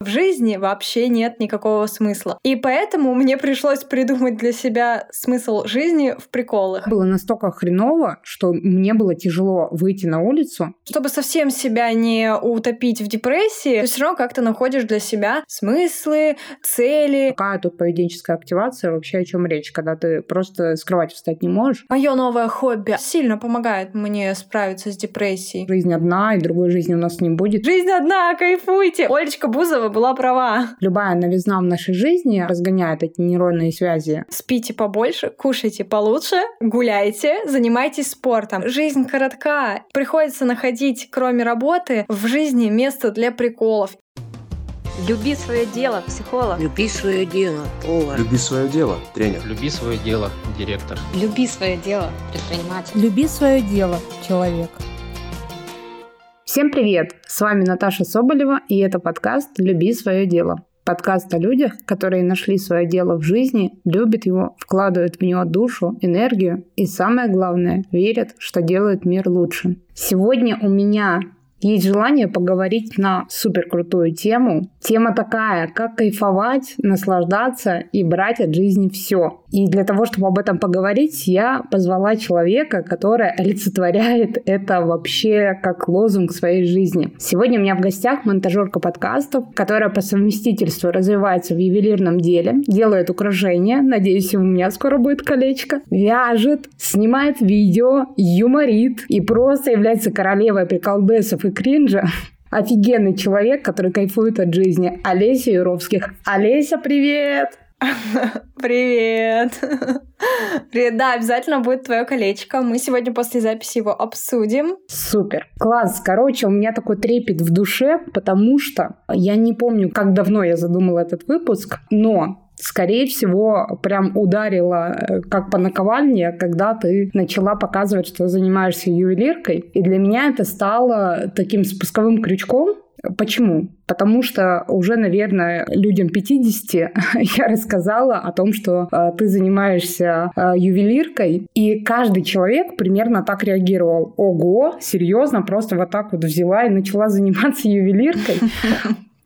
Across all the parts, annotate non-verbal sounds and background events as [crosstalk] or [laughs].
В жизни вообще нет никакого смысла. И поэтому мне пришлось придумать для себя смысл жизни в приколах. Было настолько хреново, что мне было тяжело выйти на улицу. Чтобы совсем себя не утопить в депрессии, ты все равно как-то находишь для себя смыслы, цели. Какая тут поведенческая активация, вообще о чем речь, когда ты просто с кровати встать не можешь? Мое новое хобби сильно помогает мне справиться с депрессией. Жизнь одна, и другой жизни у нас не будет. Жизнь одна, кайфуйте! Олечка Бузова была права. Любая новизна в нашей жизни разгоняет эти нейронные связи. Спите побольше, кушайте получше, гуляйте, занимайтесь спортом. Жизнь коротка. Приходится находить, кроме работы, в жизни место для приколов. Люби свое дело, психолог. Люби свое дело, повар. Люби свое дело, тренер. Люби свое дело, директор. Люби свое дело, предприниматель. Люби свое дело, человек. Всем привет! С вами Наташа Соболева, и это подкаст «Люби свое дело». Подкаст о людях, которые нашли свое дело в жизни, любят его, вкладывают в него душу, энергию и, самое главное, верят, что делают мир лучше. Сегодня у меня есть желание поговорить на супер крутую тему. Тема такая, как кайфовать, наслаждаться и брать от жизни все. И для того, чтобы об этом поговорить, я позвала человека, который олицетворяет это вообще как лозунг своей жизни. Сегодня у меня в гостях монтажерка подкастов, которая по совместительству развивается в ювелирном деле, делает украшения, надеюсь, у меня скоро будет колечко, вяжет, снимает видео, юморит и просто является королевой приколбесов и кринжа, офигенный человек, который кайфует от жизни. Олеся Юровских. Олеся, привет! [laughs] Привет! Привет, да, обязательно будет твое колечко. Мы сегодня после записи его обсудим. Супер. Класс. Короче, у меня такой трепет в душе, потому что я не помню, как давно я задумала этот выпуск, но скорее всего, прям ударила э, как по наковальне, когда ты начала показывать, что занимаешься ювелиркой. И для меня это стало таким спусковым крючком, Почему? Потому что уже, наверное, людям 50 [laughs] я рассказала о том, что э, ты занимаешься э, ювелиркой, и каждый человек примерно так реагировал. Ого, серьезно, просто вот так вот взяла и начала заниматься [laughs] ювелиркой.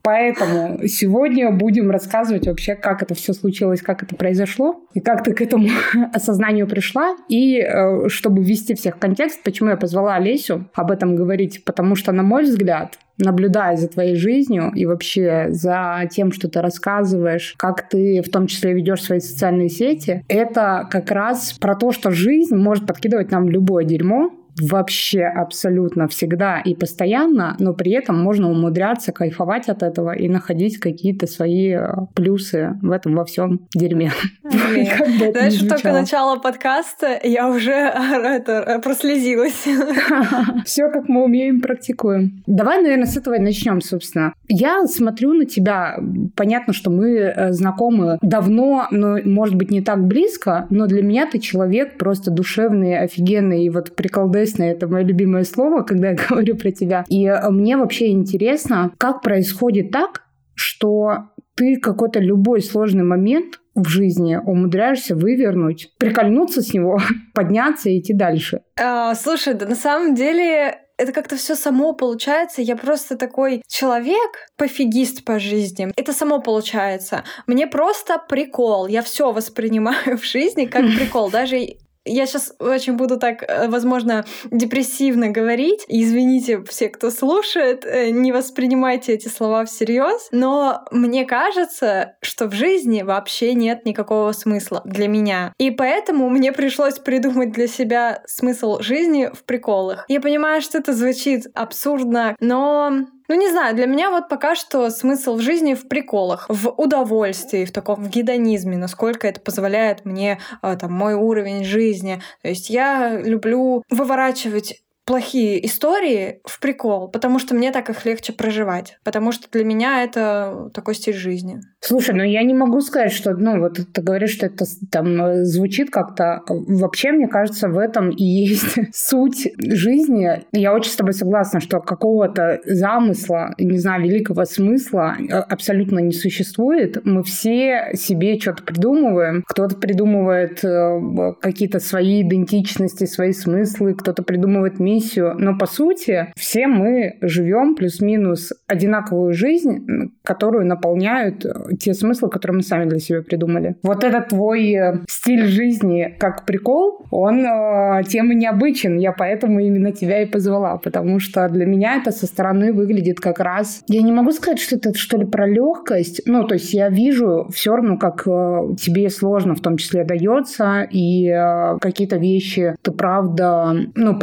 Поэтому сегодня будем рассказывать вообще, как это все случилось, как это произошло, и как ты к этому [laughs] осознанию пришла, и э, чтобы ввести всех в контекст, почему я позвала Олесю об этом говорить, потому что, на мой взгляд, наблюдая за твоей жизнью и вообще за тем, что ты рассказываешь, как ты в том числе ведешь свои социальные сети, это как раз про то, что жизнь может подкидывать нам любое дерьмо, вообще абсолютно всегда и постоянно, но при этом можно умудряться кайфовать от этого и находить какие-то свои э, плюсы в этом во всем дерьме. [laughs] Знаешь, только начало подкаста я уже это, э, прослезилась. [laughs] Все, как мы умеем, практикуем. Давай, наверное, с этого и начнем, собственно. Я смотрю на тебя. Понятно, что мы э, знакомы давно, но, может быть, не так близко, но для меня ты человек просто душевный, офигенный и вот приколдесный интересно, это мое любимое слово, когда я [laughs] говорю про тебя. И э, мне вообще интересно, как происходит так, что ты какой-то любой сложный момент в жизни умудряешься вывернуть, прикольнуться с него, [laughs] подняться и идти дальше. А, слушай, да на самом деле это как-то все само получается. Я просто такой человек, пофигист по жизни. Это само получается. Мне просто прикол. Я все воспринимаю [laughs] в жизни как прикол. Даже я сейчас очень буду так, э, возможно, депрессивно говорить. Извините все, кто слушает, э, не воспринимайте эти слова всерьез. Но мне кажется, что в жизни вообще нет никакого смысла для меня. И поэтому мне пришлось придумать для себя смысл жизни в приколах. Я понимаю, что это звучит абсурдно, но ну, не знаю, для меня вот пока что смысл в жизни в приколах, в удовольствии, в таком в гедонизме, насколько это позволяет мне а, там мой уровень жизни. То есть я люблю выворачивать плохие истории в прикол, потому что мне так их легче проживать, потому что для меня это такой стиль жизни. Слушай, ну я не могу сказать, что, ну вот ты говоришь, что это там звучит как-то. Вообще, мне кажется, в этом и есть [laughs] суть жизни. Я очень с тобой согласна, что какого-то замысла, не знаю, великого смысла э, абсолютно не существует. Мы все себе что-то придумываем. Кто-то придумывает э, какие-то свои идентичности, свои смыслы, кто-то придумывает мир миссию, но по сути все мы живем плюс-минус одинаковую жизнь, которую наполняют э, те смыслы, которые мы сами для себя придумали. Вот этот твой э, стиль жизни как прикол, он э, тем и необычен. Я поэтому именно тебя и позвала, потому что для меня это со стороны выглядит как раз... Я не могу сказать, что это что ли про легкость. Ну, то есть я вижу все равно, как э, тебе сложно в том числе дается, и э, какие-то вещи ты правда, ну,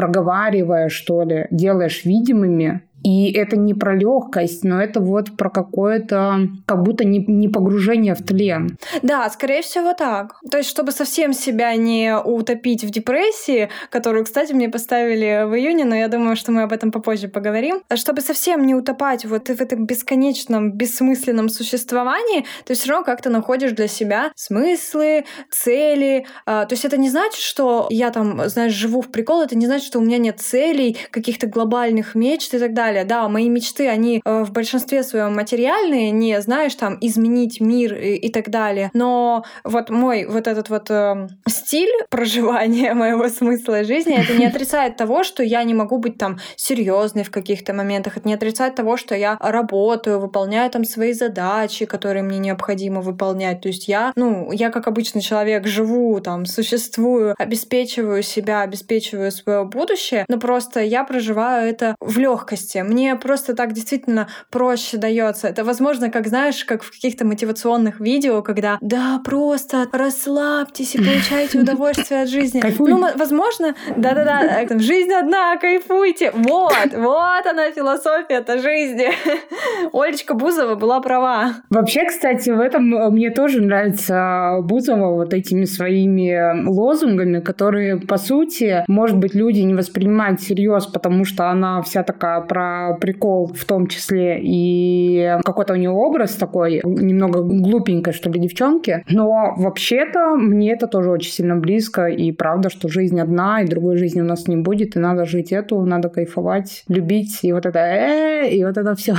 проговаривая, что ли, делаешь видимыми, и это не про легкость, но это вот про какое-то, как будто не, не погружение в тлен. Да, скорее всего так. То есть, чтобы совсем себя не утопить в депрессии, которую, кстати, мне поставили в июне, но я думаю, что мы об этом попозже поговорим, чтобы совсем не утопать вот в этом бесконечном, бессмысленном существовании, ты все равно как-то находишь для себя смыслы, цели. А, то есть это не значит, что я там, знаешь, живу в прикол, это не значит, что у меня нет целей, каких-то глобальных мечт и так далее далее. Да, мои мечты, они э, в большинстве своем материальные, не, знаешь, там, изменить мир и, и так далее. Но вот мой вот этот вот э, стиль [laughs] проживания [laughs] моего смысла жизни, это не отрицает того, что я не могу быть там серьезной в каких-то моментах, это не отрицает того, что я работаю, выполняю там свои задачи, которые мне необходимо выполнять. То есть я, ну, я как обычный человек живу, там, существую, обеспечиваю себя, обеспечиваю свое будущее, но просто я проживаю это в легкости, мне просто так действительно проще дается. Это возможно, как знаешь, как в каких-то мотивационных видео, когда да, просто расслабьтесь и [laughs] получайте удовольствие от жизни. Кайфуй. Ну, возможно, да-да-да, жизнь одна, кайфуйте. Вот, вот она философия этой жизни. Олечка Бузова была права. Вообще, кстати, в этом э, мне тоже нравится Бузова вот этими своими лозунгами, которые, по сути, может быть, люди не воспринимают всерьез, потому что она вся такая про прикол в том числе и какой-то у него образ такой немного глупенькой, что ли, девчонки. Но вообще-то мне это тоже очень сильно близко. И правда, что жизнь одна, и другой жизни у нас не будет, и надо жить эту, надо кайфовать, любить, и вот это э, и вот это все.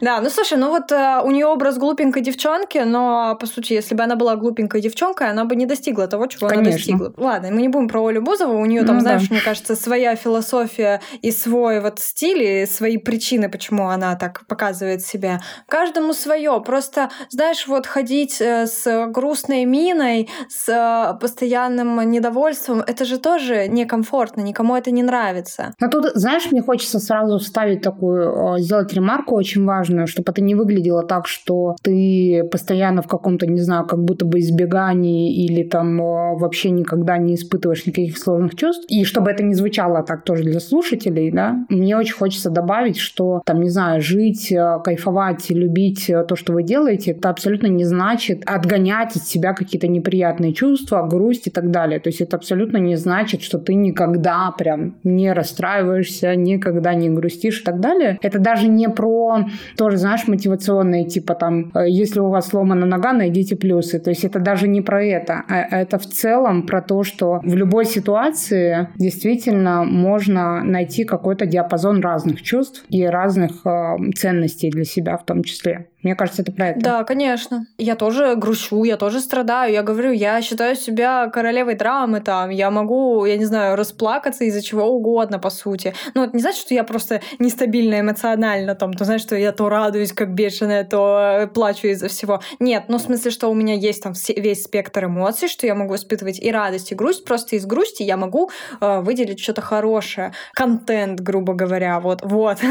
Да, ну слушай, ну вот э, у нее образ глупенькой девчонки, но по сути, если бы она была глупенькой девчонкой, она бы не достигла того, чего она достигла. Ладно, мы не будем про Олю Бузову, у нее там, ну знаешь, мне кажется, своя философия и свой вот стиль, и свои причины, почему она так показывает себя. Каждому свое. Просто, знаешь, вот ходить э, с грустной миной, с э, постоянным недовольством, это же тоже некомфортно, никому это не нравится. Но тут, знаешь, мне хочется сразу вставить такую, сделать ремарку очень важную чтобы это не выглядело так, что ты постоянно в каком-то, не знаю, как будто бы избегании или там э, вообще никогда не испытываешь никаких сложных чувств. И чтобы это не звучало так тоже для слушателей, да, мне очень хочется добавить, что там, не знаю, жить, э, кайфовать, любить э, то, что вы делаете, это абсолютно не значит отгонять от себя какие-то неприятные чувства, грусть и так далее. То есть это абсолютно не значит, что ты никогда прям не расстраиваешься, никогда не грустишь и так далее. Это даже не про тоже, знаешь, мотивационные, типа там, э, если у вас сломана нога, найдите плюсы. То есть это даже не про это, а это в целом про то, что в любой ситуации действительно можно найти какой-то диапазон разных чувств и разных э, ценностей для себя в том числе. Мне кажется, это про это. Да, конечно. Я тоже грущу, я тоже страдаю. Я говорю, я считаю себя королевой драмы там. Я могу, я не знаю, расплакаться из-за чего угодно, по сути. Ну, это не значит, что я просто нестабильно эмоционально там, то знаешь, что я то радуюсь как бешеная, то э, плачу из-за всего. Нет, ну, в смысле, что у меня есть там весь спектр эмоций, что я могу испытывать и радость, и грусть. Просто из грусти я могу э, выделить что-то хорошее. Контент, грубо говоря, вот, вот. [laughs]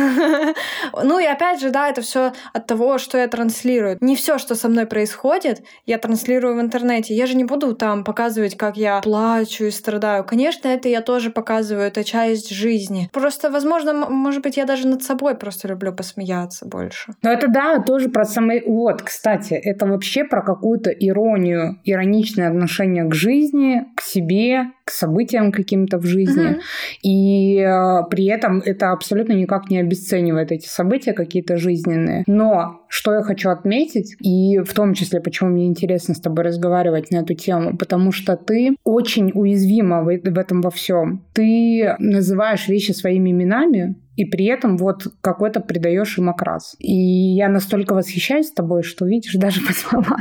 Ну, и опять же, да, это все от того, что я транслирую. Не все, что со мной происходит, я транслирую в интернете. Я же не буду там показывать, как я плачу и страдаю. Конечно, это я тоже показываю, это часть жизни. Просто, возможно, может быть, я даже над собой просто люблю посмеяться больше. Ну это да, тоже про самый... Вот, кстати, это вообще про какую-то иронию, ироничное отношение к жизни, к себе, к событиям каким-то в жизни. Mm-hmm. И э, при этом это абсолютно никак не обесценивает эти события какие-то жизненные. Но что я хочу отметить, и в том числе, почему мне интересно с тобой разговаривать на эту тему, потому что ты очень уязвима в, в этом во всем. Ты называешь вещи своими именами, и при этом вот какой-то придаешь им окрас. И я настолько восхищаюсь тобой, что видишь, даже [laughs] позвала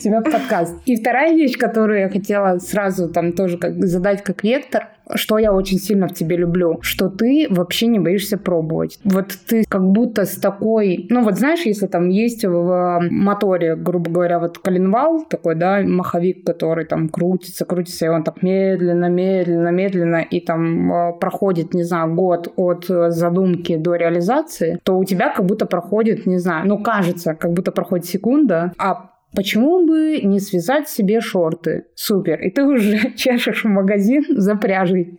тебя в подкаст. И вторая вещь, которую я хотела сразу там тоже как задать как вектор, что я очень сильно в тебе люблю, что ты вообще не боишься пробовать. Вот ты как будто с такой, ну вот знаешь, если там есть в моторе, грубо говоря, вот коленвал такой, да, маховик, который там крутится, крутится, и он так медленно, медленно, медленно, и там э, проходит, не знаю, год от задумки до реализации, то у тебя как будто проходит, не знаю, ну кажется, как будто проходит секунда, а Почему бы не связать себе шорты? Супер. И ты уже [laughs] чешешь в магазин за пряжей.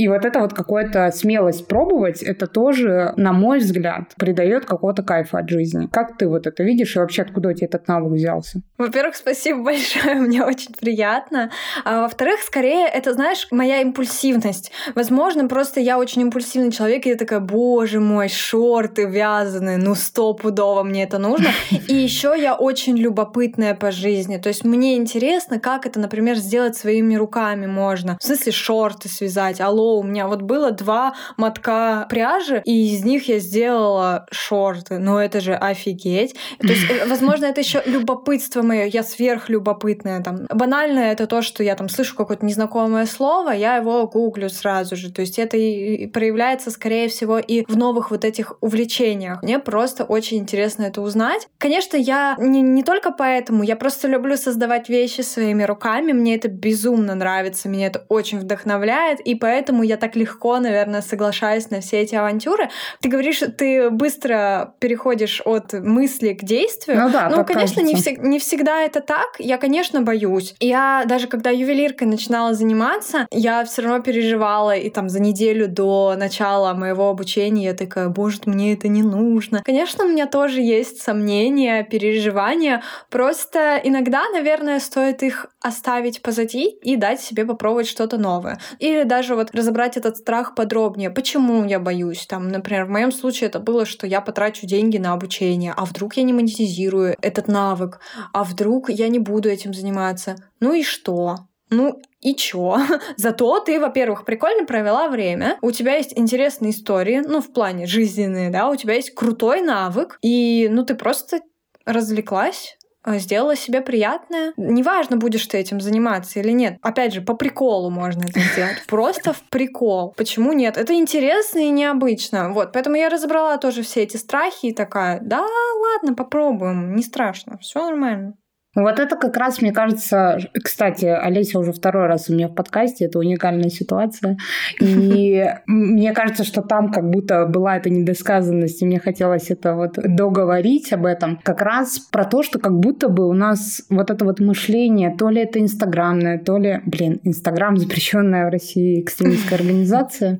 И вот это вот какая-то смелость пробовать, это тоже, на мой взгляд, придает какого-то кайфа от жизни. Как ты вот это видишь и вообще откуда у тебя этот навык взялся? Во-первых, спасибо большое, [laughs] мне очень приятно. А во-вторых, скорее, это, знаешь, моя импульсивность. Возможно, просто я очень импульсивный человек, и я такая, боже мой, шорты вязаные, ну стопудово мне это нужно. [laughs] И еще я очень любопытная по жизни. То есть мне интересно, как это, например, сделать своими руками можно. В смысле, шорты связать, алло, у меня вот было два мотка пряжи, и из них я сделала шорты. Ну это же офигеть. То есть, э, возможно, это еще любопытство мое, я сверхлюбопытная. Там. Банальное это то, что я там слышу какое-то незнакомое слово, я его гуглю сразу же. То есть это и проявляется, скорее всего, и в новых вот этих увлечениях. Мне просто очень интересно это узнать. Конечно, я не, не только поэтому, я просто люблю создавать вещи своими руками, мне это безумно нравится, меня это очень вдохновляет, и поэтому поэтому я так легко, наверное, соглашаюсь на все эти авантюры. Ты говоришь, ты быстро переходишь от мысли к действию. Ну да, Ну, конечно, не, всег- не всегда это так. Я, конечно, боюсь. Я даже когда ювелиркой начинала заниматься, я все равно переживала, и там за неделю до начала моего обучения я такая, боже, мне это не нужно. Конечно, у меня тоже есть сомнения, переживания. Просто иногда, наверное, стоит их оставить позади и дать себе попробовать что-то новое. Или даже вот разобрать этот страх подробнее. Почему я боюсь? Там, например, в моем случае это было, что я потрачу деньги на обучение, а вдруг я не монетизирую этот навык, а вдруг я не буду этим заниматься. Ну и что? Ну, и чё? [laughs] Зато ты, во-первых, прикольно провела время, у тебя есть интересные истории, ну, в плане жизненные, да, у тебя есть крутой навык, и, ну, ты просто развлеклась, сделала себе приятное. Неважно, будешь ты этим заниматься или нет. Опять же, по приколу можно это сделать. Просто в прикол. Почему нет? Это интересно и необычно. Вот, поэтому я разобрала тоже все эти страхи и такая, да, ладно, попробуем, не страшно, все нормально. Вот это как раз, мне кажется, кстати, Олеся уже второй раз у меня в подкасте, это уникальная ситуация. И [laughs] мне кажется, что там как будто была эта недосказанность, и мне хотелось это вот договорить об этом. Как раз про то, что как будто бы у нас вот это вот мышление, то ли это инстаграмное, то ли, блин, инстаграм запрещенная в России экстремистская [laughs] организация,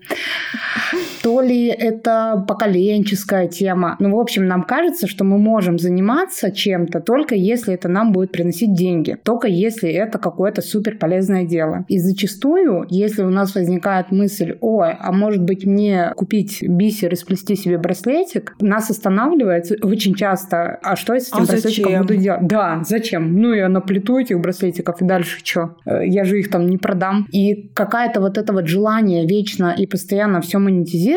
то ли это поколенческая тема. Ну, в общем, нам кажется, что мы можем заниматься чем-то только если это нам будет приносить деньги, только если это какое-то супер полезное дело. И зачастую, если у нас возникает мысль, ой, а может быть мне купить бисер и сплести себе браслетик, нас останавливает очень часто, а что я с этим а браслетиком зачем? буду делать? Да, зачем? Ну, я наплету этих браслетиков, и дальше что? Э, я же их там не продам. И какая-то вот это вот желание вечно и постоянно все монетизировать,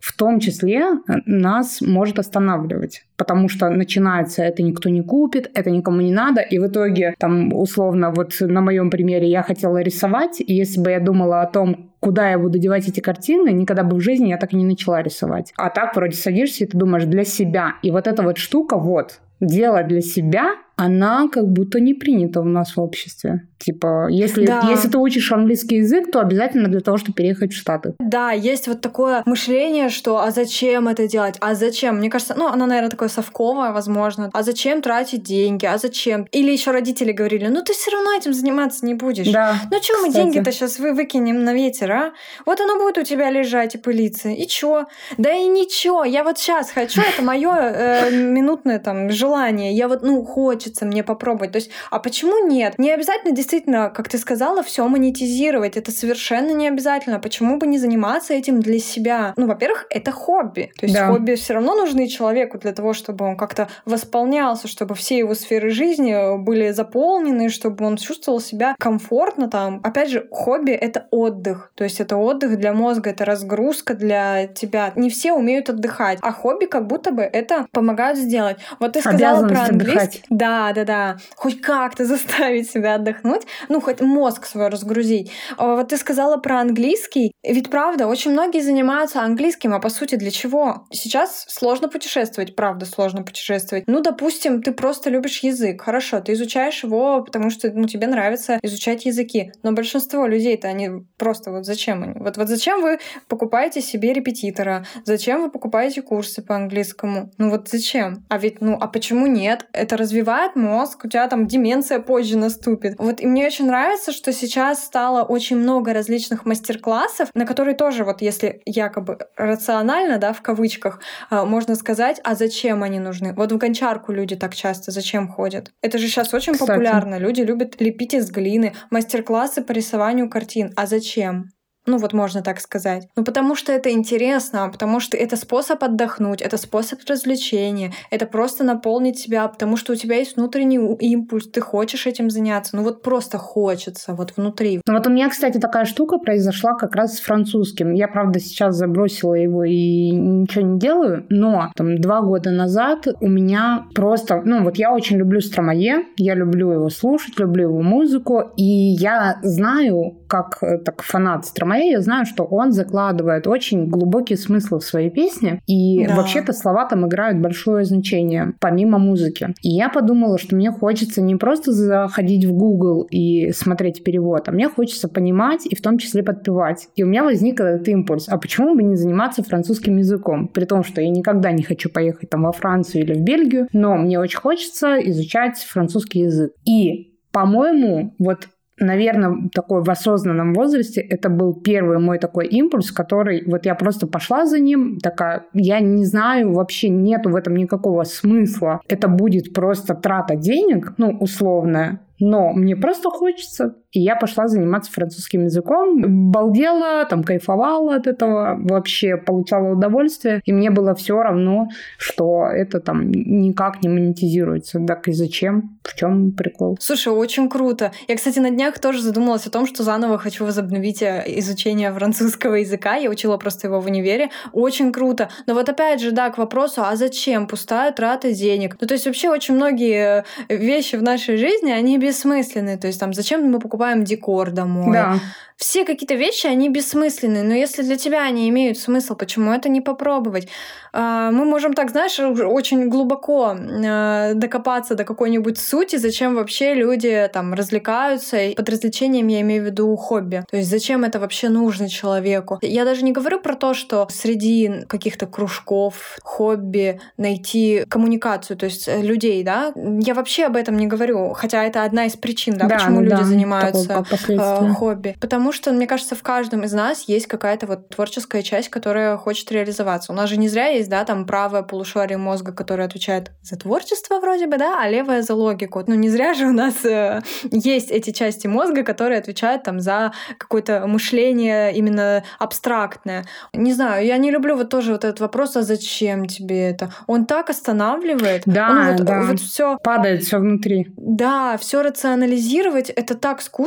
в том числе э, нас может останавливать потому что начинается это никто не купит, это никому не надо, и в итоге там условно вот на моем примере я хотела рисовать, и если бы я думала о том, куда я буду девать эти картины, никогда бы в жизни я так и не начала рисовать. А так вроде садишься и ты думаешь для себя. И вот эта вот штука, вот, делать для себя, она как будто не принята у нас в обществе. Типа, если, да. если ты учишь английский язык, то обязательно для того, чтобы переехать в Штаты. Да, есть вот такое мышление, что а зачем это делать? А зачем? Мне кажется, ну, оно, наверное, такое совковое, возможно. А зачем тратить деньги? А зачем? Или еще родители говорили, ну ты все равно этим заниматься не будешь. Да. Ну что мы деньги-то сейчас вы выкинем на ветер, а? Вот оно будет у тебя лежать и пылиться. И чё? Да и ничего. Я вот сейчас хочу, это мое э, минутное там желание. Я вот, ну, хочется мне попробовать. То есть, а почему нет? Не обязательно действительно как ты сказала, все монетизировать. Это совершенно не обязательно. Почему бы не заниматься этим для себя? Ну, во-первых, это хобби. То есть да. хобби все равно нужны человеку для того, чтобы он как-то восполнялся, чтобы все его сферы жизни были заполнены, чтобы он чувствовал себя комфортно там. Опять же, хобби — это отдых. То есть это отдых для мозга, это разгрузка для тебя. Не все умеют отдыхать, а хобби как будто бы это помогают сделать. Вот ты сказала про английский. Отдыхать. Да, да, да. Хоть как-то [laughs] заставить себя отдохнуть отдохнуть, ну, хоть мозг свой разгрузить. А вот ты сказала про английский. Ведь правда, очень многие занимаются английским, а по сути для чего? Сейчас сложно путешествовать, правда, сложно путешествовать. Ну, допустим, ты просто любишь язык. Хорошо, ты изучаешь его, потому что ну, тебе нравится изучать языки. Но большинство людей-то они просто вот зачем они? Вот, вот зачем вы покупаете себе репетитора? Зачем вы покупаете курсы по английскому? Ну вот зачем? А ведь, ну, а почему нет? Это развивает мозг, у тебя там деменция позже наступит. Вот и мне очень нравится, что сейчас стало очень много различных мастер-классов, на которые тоже вот если якобы рационально, да, в кавычках, а, можно сказать, а зачем они нужны? Вот в гончарку люди так часто зачем ходят? Это же сейчас очень Кстати. популярно. Люди любят лепить из глины, мастер-классы по рисованию картин. А зачем? Ну вот можно так сказать. Ну потому что это интересно, потому что это способ отдохнуть, это способ развлечения, это просто наполнить себя, потому что у тебя есть внутренний импульс, ты хочешь этим заняться, ну вот просто хочется, вот внутри. Ну вот у меня, кстати, такая штука произошла как раз с французским. Я, правда, сейчас забросила его и ничего не делаю, но там два года назад у меня просто, ну вот я очень люблю Стромае, я люблю его слушать, люблю его музыку, и я знаю, как э, так фанат Стромае, я знаю, что он закладывает очень глубокий смысл в свои песни, и да. вообще-то слова там играют большое значение, помимо музыки. И я подумала, что мне хочется не просто заходить в Google и смотреть перевод, а мне хочется понимать и в том числе подпевать. И у меня возник этот импульс, а почему бы не заниматься французским языком? При том, что я никогда не хочу поехать там во Францию или в Бельгию, но мне очень хочется изучать французский язык. И по-моему, вот наверное, такой в осознанном возрасте это был первый мой такой импульс, который вот я просто пошла за ним, такая, я не знаю, вообще нету в этом никакого смысла. Это будет просто трата денег, ну, условная, но мне просто хочется. И я пошла заниматься французским языком. Балдела, там кайфовала от этого, вообще получала удовольствие. И мне было все равно, что это там никак не монетизируется. Так и зачем? В чем прикол? Слушай, очень круто. Я, кстати, на днях тоже задумалась о том, что заново хочу возобновить э, изучение французского языка. Я учила просто его в универе. Очень круто. Но вот опять же, да, к вопросу, а зачем? Пустая трата денег. Ну, то есть вообще очень многие э, вещи в нашей жизни, они бессмысленные. То есть там зачем мы покупаем декор домой? Да все какие-то вещи, они бессмысленные, но если для тебя они имеют смысл, почему это не попробовать? А, мы можем так, знаешь, очень глубоко а, докопаться до какой-нибудь сути, зачем вообще люди там развлекаются. Под развлечением я имею в виду хобби. То есть зачем это вообще нужно человеку? Я даже не говорю про то, что среди каких-то кружков, хобби найти коммуникацию, то есть э, людей, да? Я вообще об этом не говорю, хотя это одна из причин, да, да почему ну, люди да, занимаются э, хобби. Потому Потому что, мне кажется, в каждом из нас есть какая-то вот творческая часть, которая хочет реализоваться. У нас же не зря есть, да, там правое полушарие мозга, которое отвечает за творчество вроде бы, да, а левое за логику. Ну, не зря же у нас э, есть эти части мозга, которые отвечают там за какое-то мышление именно абстрактное. Не знаю, я не люблю вот тоже вот этот вопрос, а зачем тебе это? Он так останавливает. Да, он вот, да. Вот все падает все внутри. Да, все рационализировать это так скучно.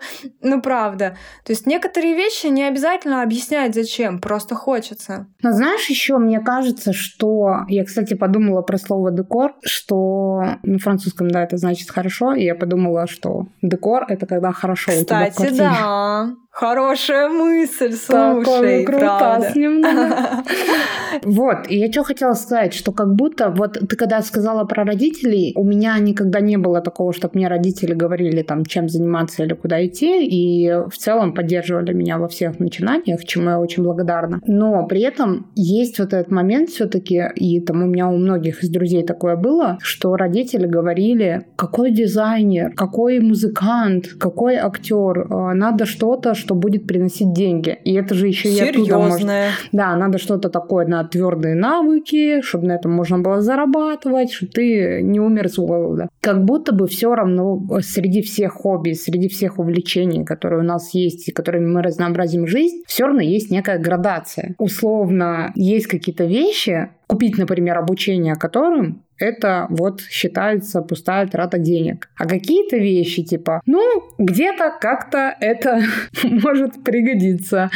[laughs] ну, правда. То есть некоторые вещи не обязательно объяснять зачем, просто хочется. Но знаешь, еще мне кажется, что... Я, кстати, подумала про слово «декор», что на французском, да, это значит «хорошо», и я подумала, что декор — это когда хорошо Кстати, у тебя в да. Хорошая мысль, слушай, правда. немного. [laughs] Вот, и я что хотела сказать, что как будто, вот ты когда сказала про родителей, у меня никогда не было такого, чтобы мне родители говорили там, чем заниматься или куда идти, и в целом поддерживали меня во всех начинаниях, чему я очень благодарна. Но при этом есть вот этот момент все таки и там у меня у многих из друзей такое было, что родители говорили, какой дизайнер, какой музыкант, какой актер, а, надо что-то, что будет приносить деньги. И это же еще и оттуда может... Да, надо что-то такое на твердые навыки, чтобы на этом можно было зарабатывать, чтобы ты не умер с голода. Как будто бы все равно среди всех хобби, среди всех увлечений, которые у нас есть и которыми мы разнообразим жизнь, все равно есть некая градация. Условно, есть какие-то вещи, купить, например, обучение которым это вот считается пустая трата денег. А какие-то вещи, типа, ну, где-то как-то это [laughs] может пригодиться.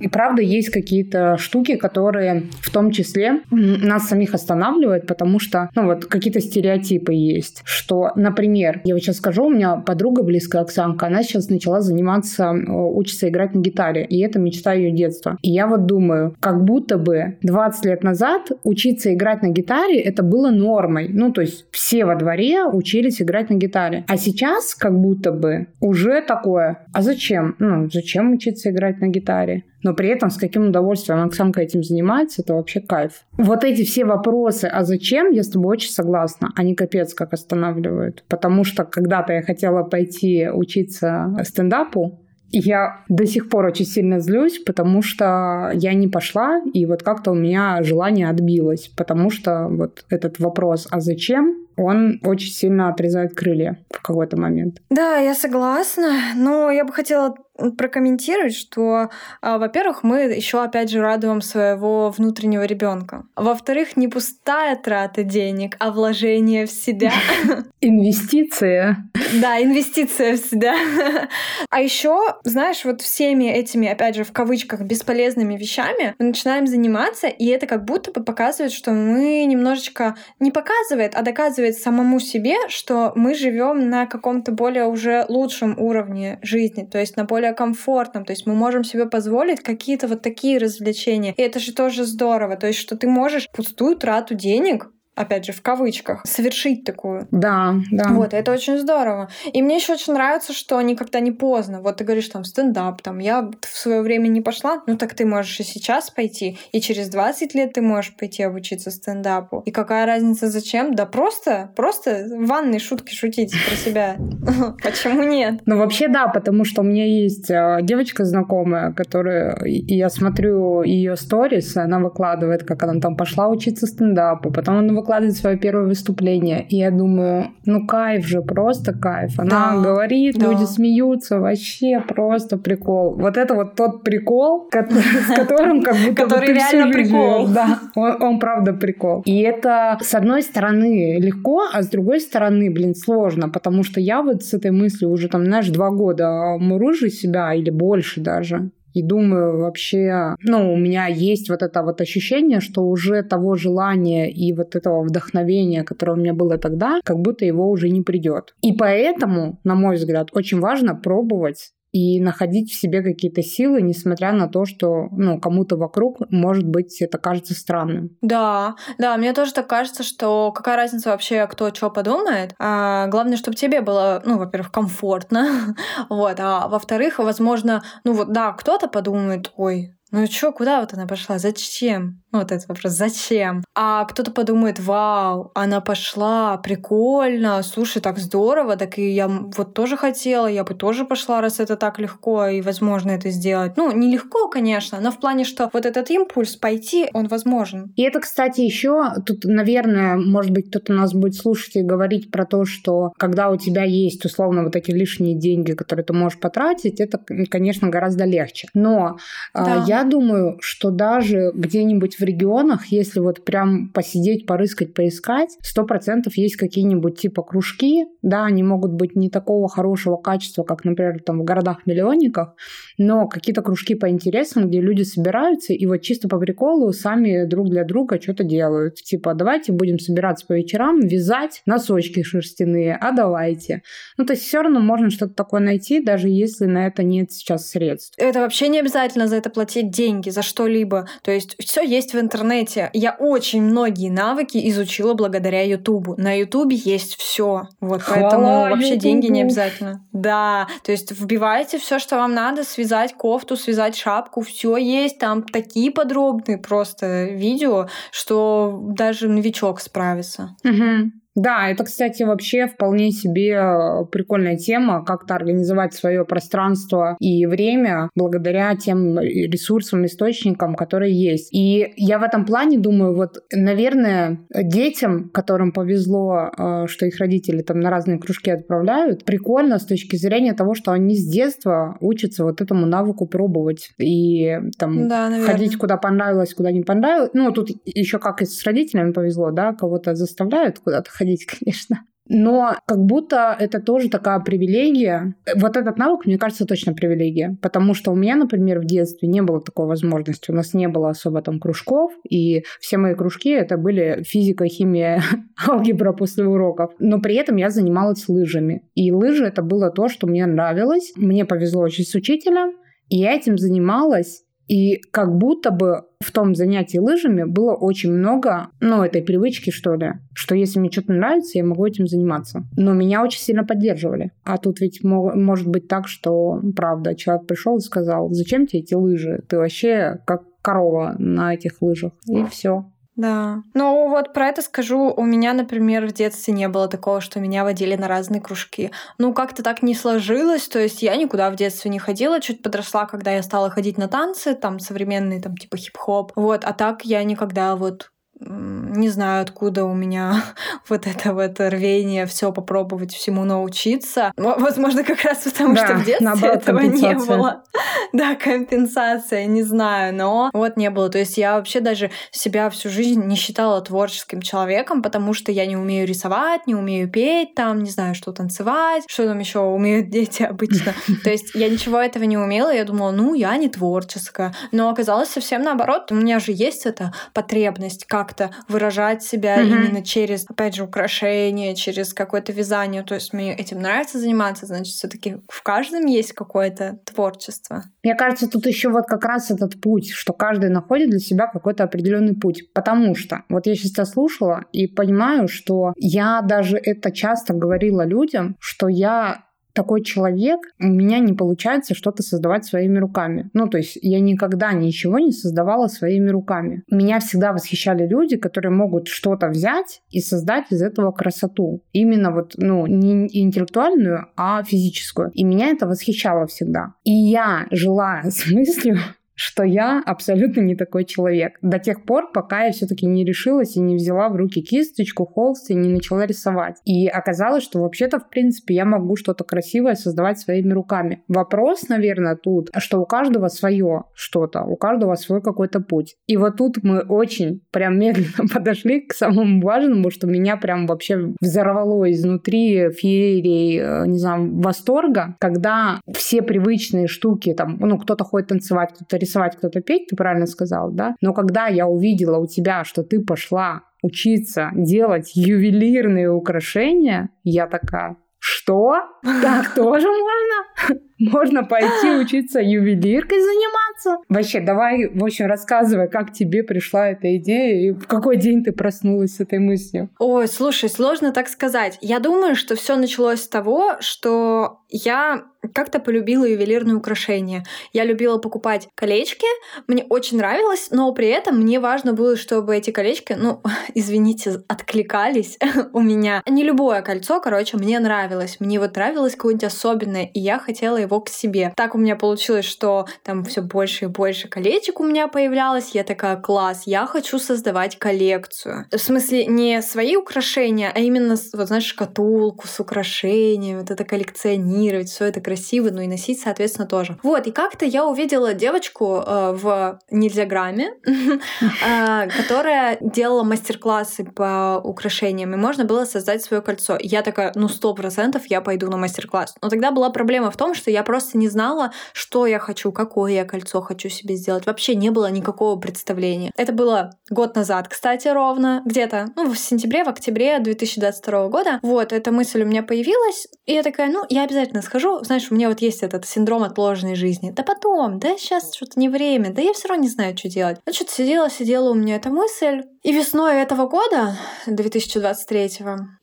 И правда, есть какие-то штуки, которые в том числе нас самих останавливают, потому что, ну, вот какие-то стереотипы есть, что, например, я вот сейчас скажу, у меня подруга близкая, Оксанка, она сейчас начала заниматься, учится играть на гитаре, и это мечта ее детства. И я вот думаю, как будто бы 20 лет назад учиться играть на гитаре это было нормой. Ну, то есть все во дворе учились играть на гитаре. А сейчас как будто бы уже такое, а зачем? Ну, зачем учиться играть на гитаре? но при этом с каким удовольствием Оксанка этим занимается, это вообще кайф. Вот эти все вопросы, а зачем, я с тобой очень согласна. Они капец как останавливают. Потому что когда-то я хотела пойти учиться стендапу, я до сих пор очень сильно злюсь, потому что я не пошла, и вот как-то у меня желание отбилось, потому что вот этот вопрос «а зачем?» он очень сильно отрезает крылья в какой-то момент. Да, я согласна, но я бы хотела прокомментировать, что, а, во-первых, мы еще опять же радуем своего внутреннего ребенка. Во-вторых, не пустая трата денег, а вложение в себя. [laughs] Инвестиция. Да, инвестиция в себя. [laughs] А еще, знаешь, вот всеми этими, опять же, в кавычках, бесполезными вещами мы начинаем заниматься, и это как будто бы показывает, что мы немножечко не показывает, а доказывает самому себе, что мы живем на каком-то более уже лучшем уровне жизни, то есть на более более комфортным. То есть мы можем себе позволить какие-то вот такие развлечения. И это же тоже здорово. То есть, что ты можешь пустую трату денег опять же, в кавычках, совершить такую. Да, да. Вот, это очень здорово. И мне еще очень нравится, что никогда не поздно. Вот ты говоришь там стендап, там я в свое время не пошла, ну так ты можешь и сейчас пойти, и через 20 лет ты можешь пойти обучиться стендапу. И какая разница зачем? Да просто, просто в ванной шутки шутить про себя. [laughs] Почему нет? Ну вообще да, потому что у меня есть э, девочка знакомая, которая, я смотрю ее сторис, она выкладывает, как она там пошла учиться стендапу, потом она выкладывает свое первое выступление. И я думаю, ну кайф же, просто кайф. Она да, говорит, да. люди смеются, вообще просто прикол. Вот это вот тот прикол, с [laughs] которым как будто Который реально прикол. Да, он правда прикол. И это, с одной стороны, легко, а с другой стороны, блин, сложно, потому что я вот с этой мыслью уже там, знаешь, два года мурыжу себя или больше даже. И думаю, вообще, ну, у меня есть вот это вот ощущение, что уже того желания и вот этого вдохновения, которое у меня было тогда, как будто его уже не придет. И поэтому, на мой взгляд, очень важно пробовать и находить в себе какие-то силы, несмотря на то, что ну, кому-то вокруг, может быть, это кажется странным. Да, да, мне тоже так кажется, что какая разница вообще, кто что подумает. А, главное, чтобы тебе было, ну, во-первых, комфортно, [laughs] вот, а во-вторых, возможно, ну вот, да, кто-то подумает, ой, ну что, куда вот она пошла? Зачем? Ну, вот этот вопрос, зачем? А кто-то подумает, вау, она пошла, прикольно, слушай, так здорово, так и я вот тоже хотела, я бы тоже пошла, раз это так легко и возможно это сделать. Ну, нелегко, конечно, но в плане, что вот этот импульс пойти, он возможен. И это, кстати, еще тут, наверное, может быть, кто-то нас будет слушать и говорить про то, что когда у тебя есть, условно, вот эти лишние деньги, которые ты можешь потратить, это, конечно, гораздо легче. Но а, да. я думаю, что даже где-нибудь в регионах, если вот прям посидеть, порыскать, поискать, сто процентов есть какие-нибудь типа кружки, да, они могут быть не такого хорошего качества, как, например, там в городах-миллионниках, но какие-то кружки по интересам, где люди собираются и вот чисто по приколу сами друг для друга что-то делают. Типа, давайте будем собираться по вечерам, вязать носочки шерстяные, а давайте. Ну, то есть все равно можно что-то такое найти, даже если на это нет сейчас средств. Это вообще не обязательно за это платить деньги, за что-либо. То есть все есть в интернете. Я очень многие навыки изучила благодаря Ютубу. На Ютубе есть все. Вот Хвала поэтому вообще YouTube. деньги не обязательно. Да, то есть вбивайте все, что вам надо, связать кофту, связать шапку, все есть. Там такие подробные просто видео, что даже новичок справится. Угу. Да, это, кстати, вообще вполне себе э, прикольная тема, как-то организовать свое пространство и время благодаря тем ресурсам, источникам, которые есть. И я в этом плане думаю, вот, наверное, детям, которым повезло, э, что их родители там на разные кружки отправляют, прикольно с точки зрения того, что они с детства учатся вот этому навыку пробовать и там да, ходить куда понравилось, куда не понравилось. Ну, тут еще как и с родителями повезло, да, кого-то заставляют куда-то ходить ходить, [laughs] конечно. Но как будто это тоже такая привилегия. Вот этот навык, мне кажется, точно привилегия. Потому что у меня, например, в детстве не было такой возможности. У нас не было особо там кружков. И все мои кружки это были физика, химия, [laughs] алгебра после уроков. Но при этом я занималась лыжами. И лыжи это было то, что мне нравилось. Мне повезло очень с учителем. И я этим занималась и как будто бы в том занятии лыжами было очень много, ну, этой привычки, что ли, что если мне что-то нравится, я могу этим заниматься. Но меня очень сильно поддерживали. А тут ведь может быть так, что, правда, человек пришел и сказал, зачем тебе эти лыжи? Ты вообще как корова на этих лыжах. И все. Да. Ну вот про это скажу. У меня, например, в детстве не было такого, что меня водили на разные кружки. Ну как-то так не сложилось. То есть я никуда в детстве не ходила. Чуть подросла, когда я стала ходить на танцы, там современные, там типа хип-хоп. Вот. А так я никогда вот не знаю, откуда у меня [laughs] вот это вот рвение все попробовать, всему научиться. Возможно, как раз потому, да, что в детстве наоборот, этого не было. [laughs] Да, компенсация, не знаю, но вот не было. То есть я вообще даже себя всю жизнь не считала творческим человеком, потому что я не умею рисовать, не умею петь, там, не знаю, что танцевать, что там еще умеют [laughs] дети обычно. То есть я ничего этого не умела, я думала, ну, я не творческая. Но оказалось совсем наоборот. У меня же есть эта потребность как как-то выражать себя mm-hmm. именно через, опять же, украшения, через какое-то вязание. То есть мне этим нравится заниматься, значит, все-таки в каждом есть какое-то творчество. Мне кажется, тут еще вот как раз этот путь, что каждый находит для себя какой-то определенный путь. Потому что вот я сейчас тебя слушала и понимаю, что я даже это часто говорила людям, что я такой человек, у меня не получается что-то создавать своими руками. Ну, то есть я никогда ничего не создавала своими руками. Меня всегда восхищали люди, которые могут что-то взять и создать из этого красоту. Именно вот, ну, не интеллектуальную, а физическую. И меня это восхищало всегда. И я жила с [laughs] мыслью, что я абсолютно не такой человек. До тех пор, пока я все-таки не решилась и не взяла в руки кисточку, холст и не начала рисовать. И оказалось, что вообще-то, в принципе, я могу что-то красивое создавать своими руками. Вопрос, наверное, тут, что у каждого свое что-то, у каждого свой какой-то путь. И вот тут мы очень прям медленно [laughs] подошли к самому важному, что меня прям вообще взорвало изнутри феерией, э, не знаю, восторга, когда все привычные штуки, там, ну, кто-то ходит танцевать, кто-то рисовать, кто-то петь, ты правильно сказал, да? Но когда я увидела у тебя, что ты пошла учиться делать ювелирные украшения, я такая, что? Так тоже можно? [laughs] Можно пойти учиться ювелиркой заниматься? Вообще, давай, в общем, рассказывай, как тебе пришла эта идея и в какой день ты проснулась с этой мыслью. Ой, слушай, сложно так сказать. Я думаю, что все началось с того, что я как-то полюбила ювелирные украшения. Я любила покупать колечки, мне очень нравилось, но при этом мне важно было, чтобы эти колечки, ну, [laughs] извините, откликались [laughs] у меня. Не любое кольцо, короче, мне нравилось. Мне вот нравилось какое-нибудь особенное, и я хотела его к себе. Так у меня получилось, что там все больше и больше колечек у меня появлялось. Я такая, класс, я хочу создавать коллекцию. В смысле, не свои украшения, а именно, вот знаешь, шкатулку с украшениями, вот это коллекционировать, все это красиво, ну и носить, соответственно, тоже. Вот, и как-то я увидела девочку э, в Нельзяграме, [laughs] э, которая делала мастер-классы по украшениям, и можно было создать свое кольцо. Я такая, ну, сто процентов я пойду на мастер-класс. Но тогда была проблема в том, что я просто не знала, что я хочу, какое я кольцо хочу себе сделать. Вообще не было никакого представления. Это было год назад, кстати, ровно, где-то, ну, в сентябре, в октябре 2022 года. Вот, эта мысль у меня появилась, и я такая, ну, я обязательно схожу. Знаешь, у меня вот есть этот синдром отложенной жизни. Да потом, да сейчас что-то не время, да я все равно не знаю, что делать. Ну, что-то сидела, сидела у меня эта мысль, И весной этого года, 2023,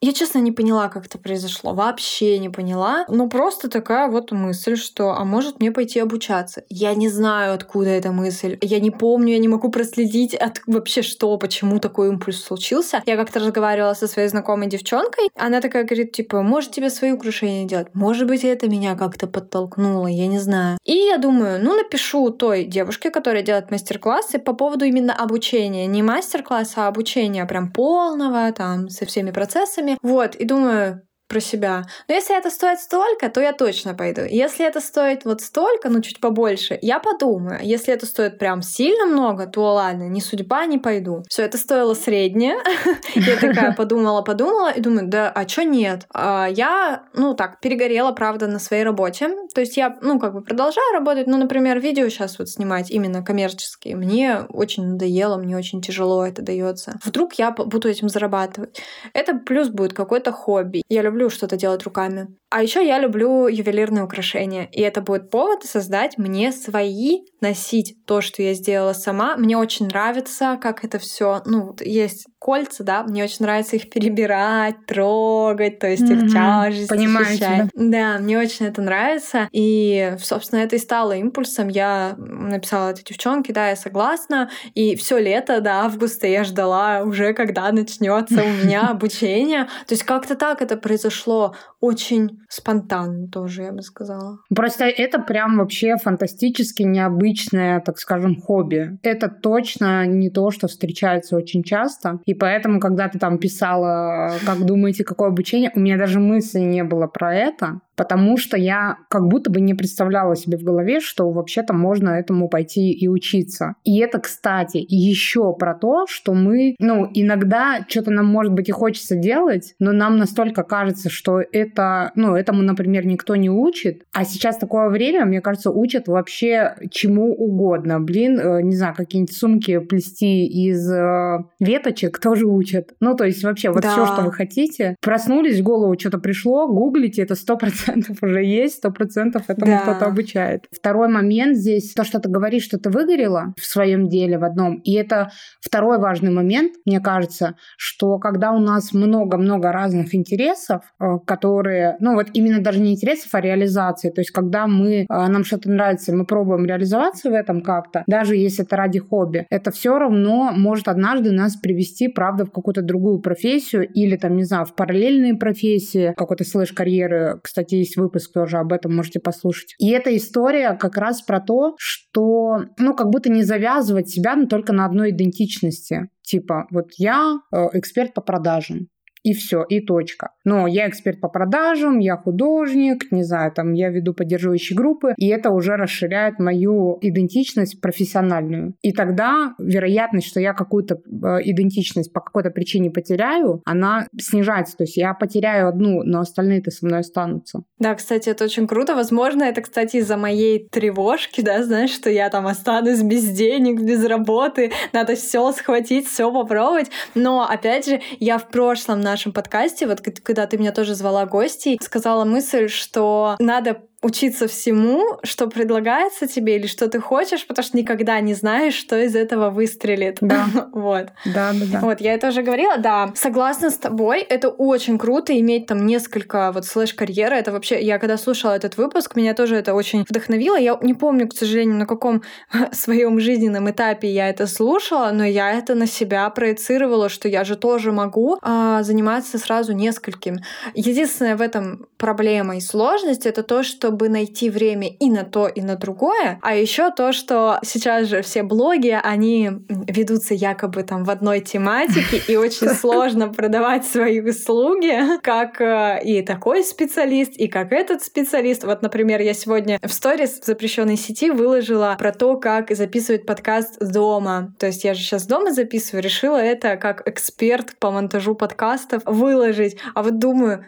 я честно не поняла, как это произошло. Вообще не поняла. Но просто такая вот мысль, что а может мне пойти обучаться. Я не знаю, откуда эта мысль. Я не помню, я не могу проследить от вообще что, почему такой импульс случился. Я как-то разговаривала со своей знакомой девчонкой. Она такая говорит, типа, может тебе свои украшения делать? Может быть, это меня как-то подтолкнуло, я не знаю. И я думаю, ну напишу той девушке, которая делает мастер-классы по поводу именно обучения. Не мастер-класса, а обучения прям полного, там, со всеми процессами. Вот, и думаю, про себя. Но если это стоит столько, то я точно пойду. Если это стоит вот столько, ну чуть побольше, я подумаю. Если это стоит прям сильно много, то ладно, не судьба, не пойду. Все, это стоило среднее. [laughs] Я такая [laughs] подумала, подумала и думаю, да, а чё нет? А я, ну так, перегорела, правда, на своей работе. То есть я, ну как бы продолжаю работать, но, например, видео сейчас вот снимать именно коммерческие. Мне очень надоело, мне очень тяжело это дается. Вдруг я буду этим зарабатывать. Это плюс будет какой-то хобби. Я люблю люблю что-то делать руками. А еще я люблю ювелирные украшения. И это будет повод создать мне свои, носить то, что я сделала сама. Мне очень нравится, как это все. Ну, есть кольца, да, мне очень нравится их перебирать, трогать, то есть mm-hmm. их тяжесть Понимаю ощущать. Да, мне очень это нравится. И, собственно, это и стало импульсом. Я написала этой девчонке, да, я согласна. И все лето до августа я ждала уже, когда начнется у меня [laughs] обучение. То есть как-то так это произошло очень спонтанно тоже, я бы сказала. Просто это прям вообще фантастически необычное, так скажем, хобби. Это точно не то, что встречается очень часто. И поэтому, когда ты там писала, как думаете, какое обучение, у меня даже мысли не было про это потому что я как будто бы не представляла себе в голове, что вообще-то можно этому пойти и учиться. И это, кстати, еще про то, что мы, ну, иногда что-то нам, может быть, и хочется делать, но нам настолько кажется, что это, ну, этому, например, никто не учит. А сейчас такое время, мне кажется, учат вообще чему угодно. Блин, э, не знаю, какие-нибудь сумки плести из э, веточек тоже учат. Ну, то есть вообще вот да. все, что вы хотите. Проснулись, в голову что-то пришло, гуглите, это сто процентов процентов уже есть, сто процентов этому да. кто-то обучает. Второй момент здесь, то, что ты говоришь, что ты выгорела в своем деле в одном, и это второй важный момент, мне кажется, что когда у нас много-много разных интересов, э, которые, ну вот именно даже не интересов, а реализации, то есть когда мы, э, нам что-то нравится, мы пробуем реализоваться в этом как-то, даже если это ради хобби, это все равно может однажды нас привести, правда, в какую-то другую профессию или там, не знаю, в параллельные профессии, какой-то слэш-карьеры, кстати, есть выпуск тоже об этом, можете послушать. И эта история как раз про то, что, ну, как будто не завязывать себя но только на одной идентичности. Типа, вот я э, эксперт по продажам и все, и точка. Но я эксперт по продажам, я художник, не знаю, там я веду поддерживающие группы, и это уже расширяет мою идентичность профессиональную. И тогда вероятность, что я какую-то э, идентичность по какой-то причине потеряю, она снижается. То есть я потеряю одну, но остальные-то со мной останутся. Да, кстати, это очень круто. Возможно, это, кстати, из-за моей тревожки, да, знаешь, что я там останусь без денег, без работы, надо все схватить, все попробовать. Но, опять же, я в прошлом нашем подкасте, вот когда ты меня тоже звала гостей, сказала мысль, что надо учиться всему, что предлагается тебе или что ты хочешь, потому что никогда не знаешь, что из этого выстрелит. Да. [laughs] вот. Да, да, да. Вот, я это уже говорила, да. Согласна с тобой, это очень круто иметь там несколько вот слэш-карьеры. Это вообще, я когда слушала этот выпуск, меня тоже это очень вдохновило. Я не помню, к сожалению, на каком [laughs] своем жизненном этапе я это слушала, но я это на себя проецировала, что я же тоже могу а, заниматься сразу нескольким. Единственная в этом проблема и сложность это то, что чтобы найти время и на то, и на другое. А еще то, что сейчас же все блоги, они ведутся якобы там в одной тематике, и очень [laughs] сложно продавать свои услуги, как э, и такой специалист, и как этот специалист. Вот, например, я сегодня в сторис в запрещенной сети выложила про то, как записывать подкаст дома. То есть я же сейчас дома записываю, решила это как эксперт по монтажу подкастов выложить. А вот думаю,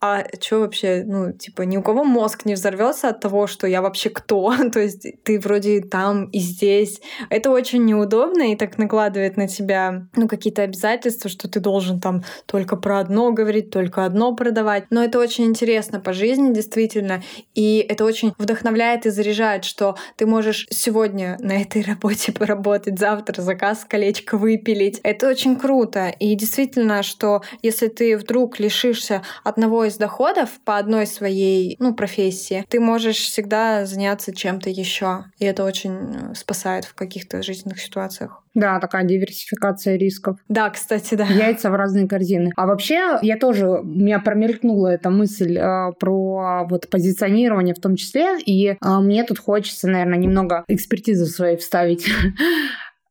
а что вообще, ну, типа, ни у кого мозг не взорвется от того, что я вообще кто? [laughs] То есть ты вроде там и здесь. Это очень неудобно и так накладывает на тебя, ну, какие-то обязательства, что ты должен там только про одно говорить, только одно продавать. Но это очень интересно по жизни, действительно. И это очень вдохновляет и заряжает, что ты можешь сегодня на этой работе [laughs] поработать, завтра заказ колечко выпилить. Это очень круто. И действительно, что если ты вдруг лишишься одного из доходов по одной своей ну, профессии, ты можешь всегда заняться чем-то еще. И это очень э, спасает в каких-то жизненных ситуациях. Да, такая диверсификация рисков. Да, кстати, да. Яйца в разные корзины. А вообще, я тоже, у меня промелькнула эта мысль э, про вот позиционирование в том числе, и э, мне тут хочется, наверное, немного экспертизы своей вставить. [laughs]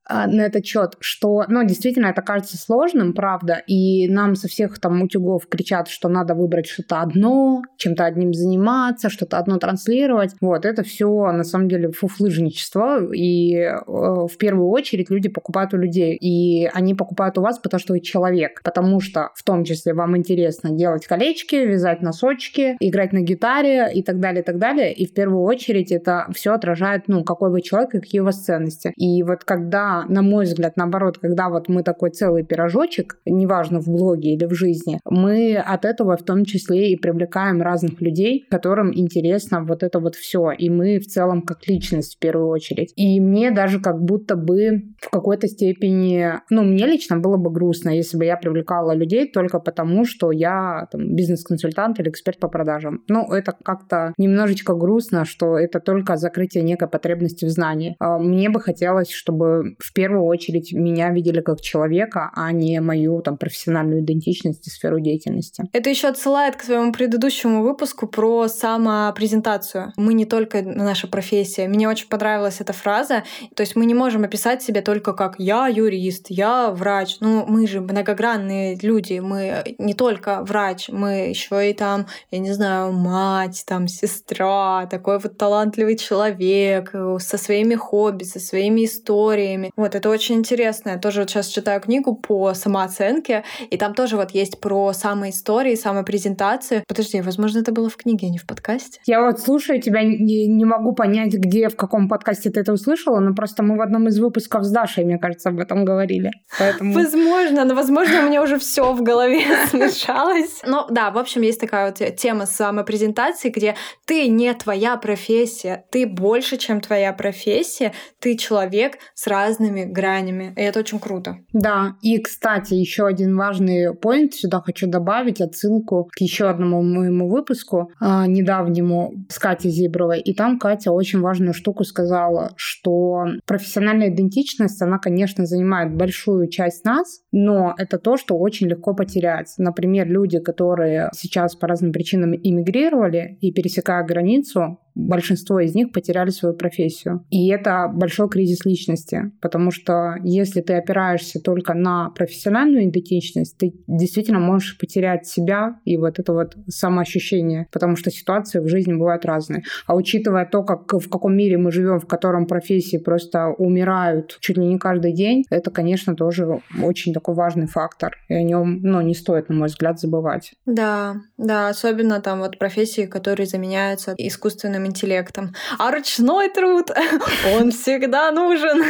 А, на этот счет, что, ну, действительно, это кажется сложным, правда, и нам со всех там утюгов кричат, что надо выбрать что-то одно, чем-то одним заниматься, что-то одно транслировать. Вот, это все на самом деле фуфлыжничество, и э, в первую очередь люди покупают у людей, и они покупают у вас, потому что вы человек, потому что в том числе вам интересно делать колечки, вязать носочки, играть на гитаре и так далее, и так далее, и в первую очередь это все отражает, ну, какой вы человек и какие у вас ценности. И вот когда на мой взгляд, наоборот, когда вот мы такой целый пирожочек, неважно в блоге или в жизни, мы от этого в том числе и привлекаем разных людей, которым интересно вот это вот все. И мы в целом как личность в первую очередь. И мне даже как будто бы в какой-то степени, ну, мне лично было бы грустно, если бы я привлекала людей только потому, что я там, бизнес-консультант или эксперт по продажам. Ну, это как-то немножечко грустно, что это только закрытие некой потребности в знании. А мне бы хотелось, чтобы в первую очередь меня видели как человека, а не мою там профессиональную идентичность и сферу деятельности. Это еще отсылает к своему предыдущему выпуску про самопрезентацию. Мы не только наша профессия. Мне очень понравилась эта фраза. То есть мы не можем описать себя только как «я юрист», «я врач». Ну, мы же многогранные люди. Мы не только врач, мы еще и там, я не знаю, мать, там, сестра, такой вот талантливый человек со своими хобби, со своими историями. Вот, это очень интересно. Я тоже вот сейчас читаю книгу по самооценке, и там тоже вот есть про самые истории, самопрезентацию. Подожди, возможно, это было в книге, а не в подкасте? Я вот слушаю тебя, не, не могу понять, где, в каком подкасте ты это услышала, но просто мы в одном из выпусков с Дашей, мне кажется, об этом говорили. Поэтому... Возможно, но, возможно, у меня уже все в голове [laughs] смешалось. Но да, в общем, есть такая вот тема самопрезентации, где ты не твоя профессия, ты больше, чем твоя профессия, ты человек с разными разными гранями. И это очень круто. Да. И, кстати, еще один важный поинт сюда хочу добавить, отсылку к еще одному моему выпуску а, недавнему с Катей Зибровой. И там Катя очень важную штуку сказала, что профессиональная идентичность, она, конечно, занимает большую часть нас, но это то, что очень легко потерять. Например, люди, которые сейчас по разным причинам иммигрировали и пересекая границу, большинство из них потеряли свою профессию. И это большой кризис личности, потому что если ты опираешься только на профессиональную идентичность, ты действительно можешь потерять себя и вот это вот самоощущение, потому что ситуации в жизни бывают разные. А учитывая то, как, в каком мире мы живем, в котором профессии просто умирают чуть ли не каждый день, это, конечно, тоже очень такой важный фактор. И о нем ну, не стоит, на мой взгляд, забывать. Да, да, особенно там вот профессии, которые заменяются искусственным интеллектом. А ручной труд, [laughs] он всегда нужен.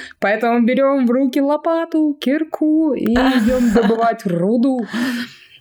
[laughs] Поэтому берем в руки лопату, кирку и идем [laughs] добывать руду.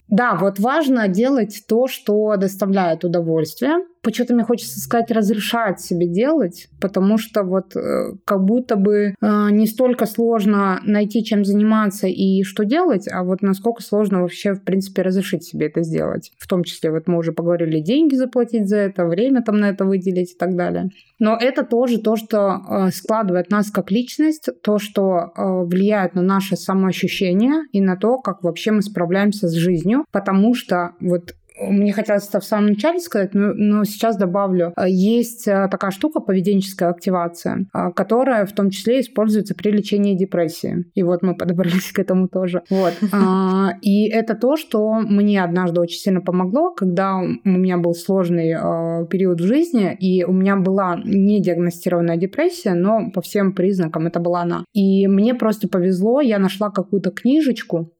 Да, вот важно делать то, что доставляет удовольствие, почему-то мне хочется сказать, разрешать себе делать, потому что вот э, как будто бы э, не столько сложно найти, чем заниматься и что делать, а вот насколько сложно вообще, в принципе, разрешить себе это сделать. В том числе, вот мы уже поговорили, деньги заплатить за это, время там на это выделить и так далее. Но это тоже то, что э, складывает нас как личность, то, что влияет на наше самоощущение и на то, как вообще мы справляемся с жизнью, потому что вот мне хотелось это в самом начале сказать, но, но сейчас добавлю. Есть э, такая штука, поведенческая активация, э, которая в том числе используется при лечении депрессии. И вот мы подобрались [laughs] к этому тоже. Вот. А, и это то, что мне однажды очень сильно помогло, когда у меня был сложный э, период в жизни, и у меня была не диагностированная депрессия, но по всем признакам это была она. И мне просто повезло, я нашла какую-то книжечку,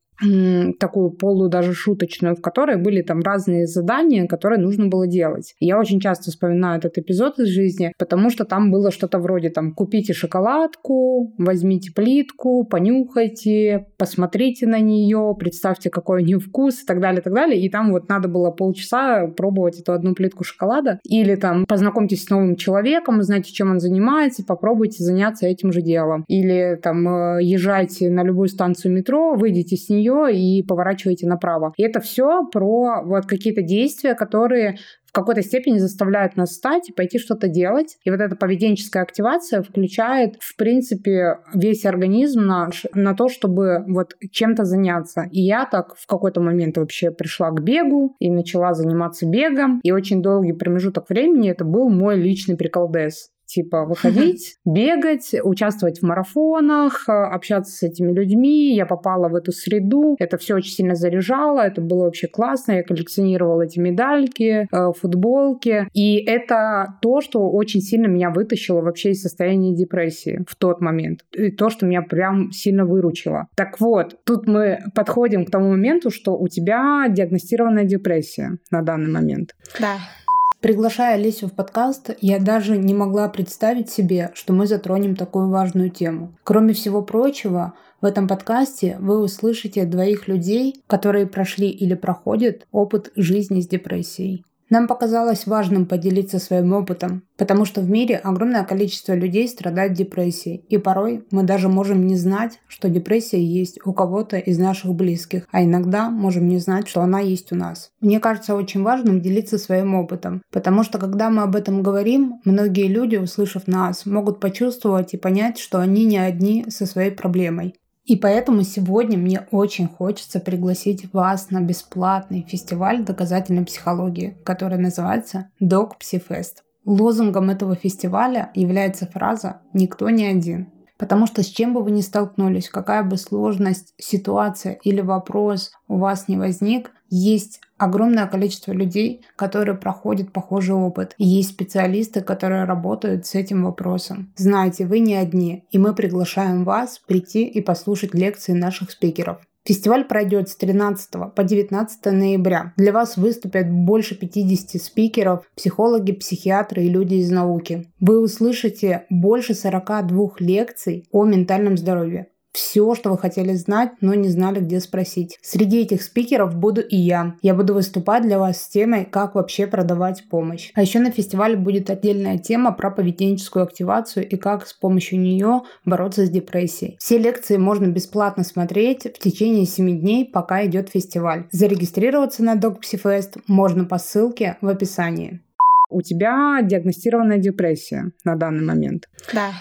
такую полу даже шуточную, в которой были там разные задания, которые нужно было делать. Я очень часто вспоминаю этот эпизод из жизни, потому что там было что-то вроде там «купите шоколадку, возьмите плитку, понюхайте, посмотрите на нее, представьте, какой у нее вкус» и так далее, и так далее. И там вот надо было полчаса пробовать эту одну плитку шоколада. Или там познакомьтесь с новым человеком, узнаете, чем он занимается, попробуйте заняться этим же делом. Или там э, езжайте на любую станцию метро, выйдите с нее нее и поворачиваете направо. И это все про вот какие-то действия, которые в какой-то степени заставляют нас встать и пойти что-то делать. И вот эта поведенческая активация включает, в принципе, весь организм наш на то, чтобы вот чем-то заняться. И я так в какой-то момент вообще пришла к бегу и начала заниматься бегом. И очень долгий промежуток времени это был мой личный приколдес. Типа выходить, бегать, участвовать в марафонах, э, общаться с этими людьми. Я попала в эту среду. Это все очень сильно заряжало. Это было вообще классно. Я коллекционировала эти медальки, э, футболки. И это то, что очень сильно меня вытащило вообще из состояния депрессии в тот момент. И то, что меня прям сильно выручило. Так вот, тут мы подходим к тому моменту, что у тебя диагностированная депрессия на данный момент. Да. Приглашая Олесю в подкаст, я даже не могла представить себе, что мы затронем такую важную тему. Кроме всего прочего, в этом подкасте вы услышите двоих людей, которые прошли или проходят опыт жизни с депрессией. Нам показалось важным поделиться своим опытом, потому что в мире огромное количество людей страдает депрессией, и порой мы даже можем не знать, что депрессия есть у кого-то из наших близких, а иногда можем не знать, что она есть у нас. Мне кажется очень важным делиться своим опытом, потому что когда мы об этом говорим, многие люди, услышав нас, могут почувствовать и понять, что они не одни со своей проблемой. И поэтому сегодня мне очень хочется пригласить вас на бесплатный фестиваль доказательной психологии, который называется Dog Psifest. Лозунгом этого фестиваля является фраза «Никто не один». Потому что с чем бы вы ни столкнулись, какая бы сложность, ситуация или вопрос у вас не возник, есть огромное количество людей, которые проходят похожий опыт. И есть специалисты, которые работают с этим вопросом. Знаете, вы не одни, и мы приглашаем вас прийти и послушать лекции наших спикеров. Фестиваль пройдет с 13 по 19 ноября. Для вас выступят больше 50 спикеров, психологи, психиатры и люди из науки. Вы услышите больше 42 лекций о ментальном здоровье все, что вы хотели знать, но не знали, где спросить. Среди этих спикеров буду и я. Я буду выступать для вас с темой, как вообще продавать помощь. А еще на фестивале будет отдельная тема про поведенческую активацию и как с помощью нее бороться с депрессией. Все лекции можно бесплатно смотреть в течение 7 дней, пока идет фестиваль. Зарегистрироваться на DocPsyFest можно по ссылке в описании. У тебя диагностированная депрессия на данный момент. Да.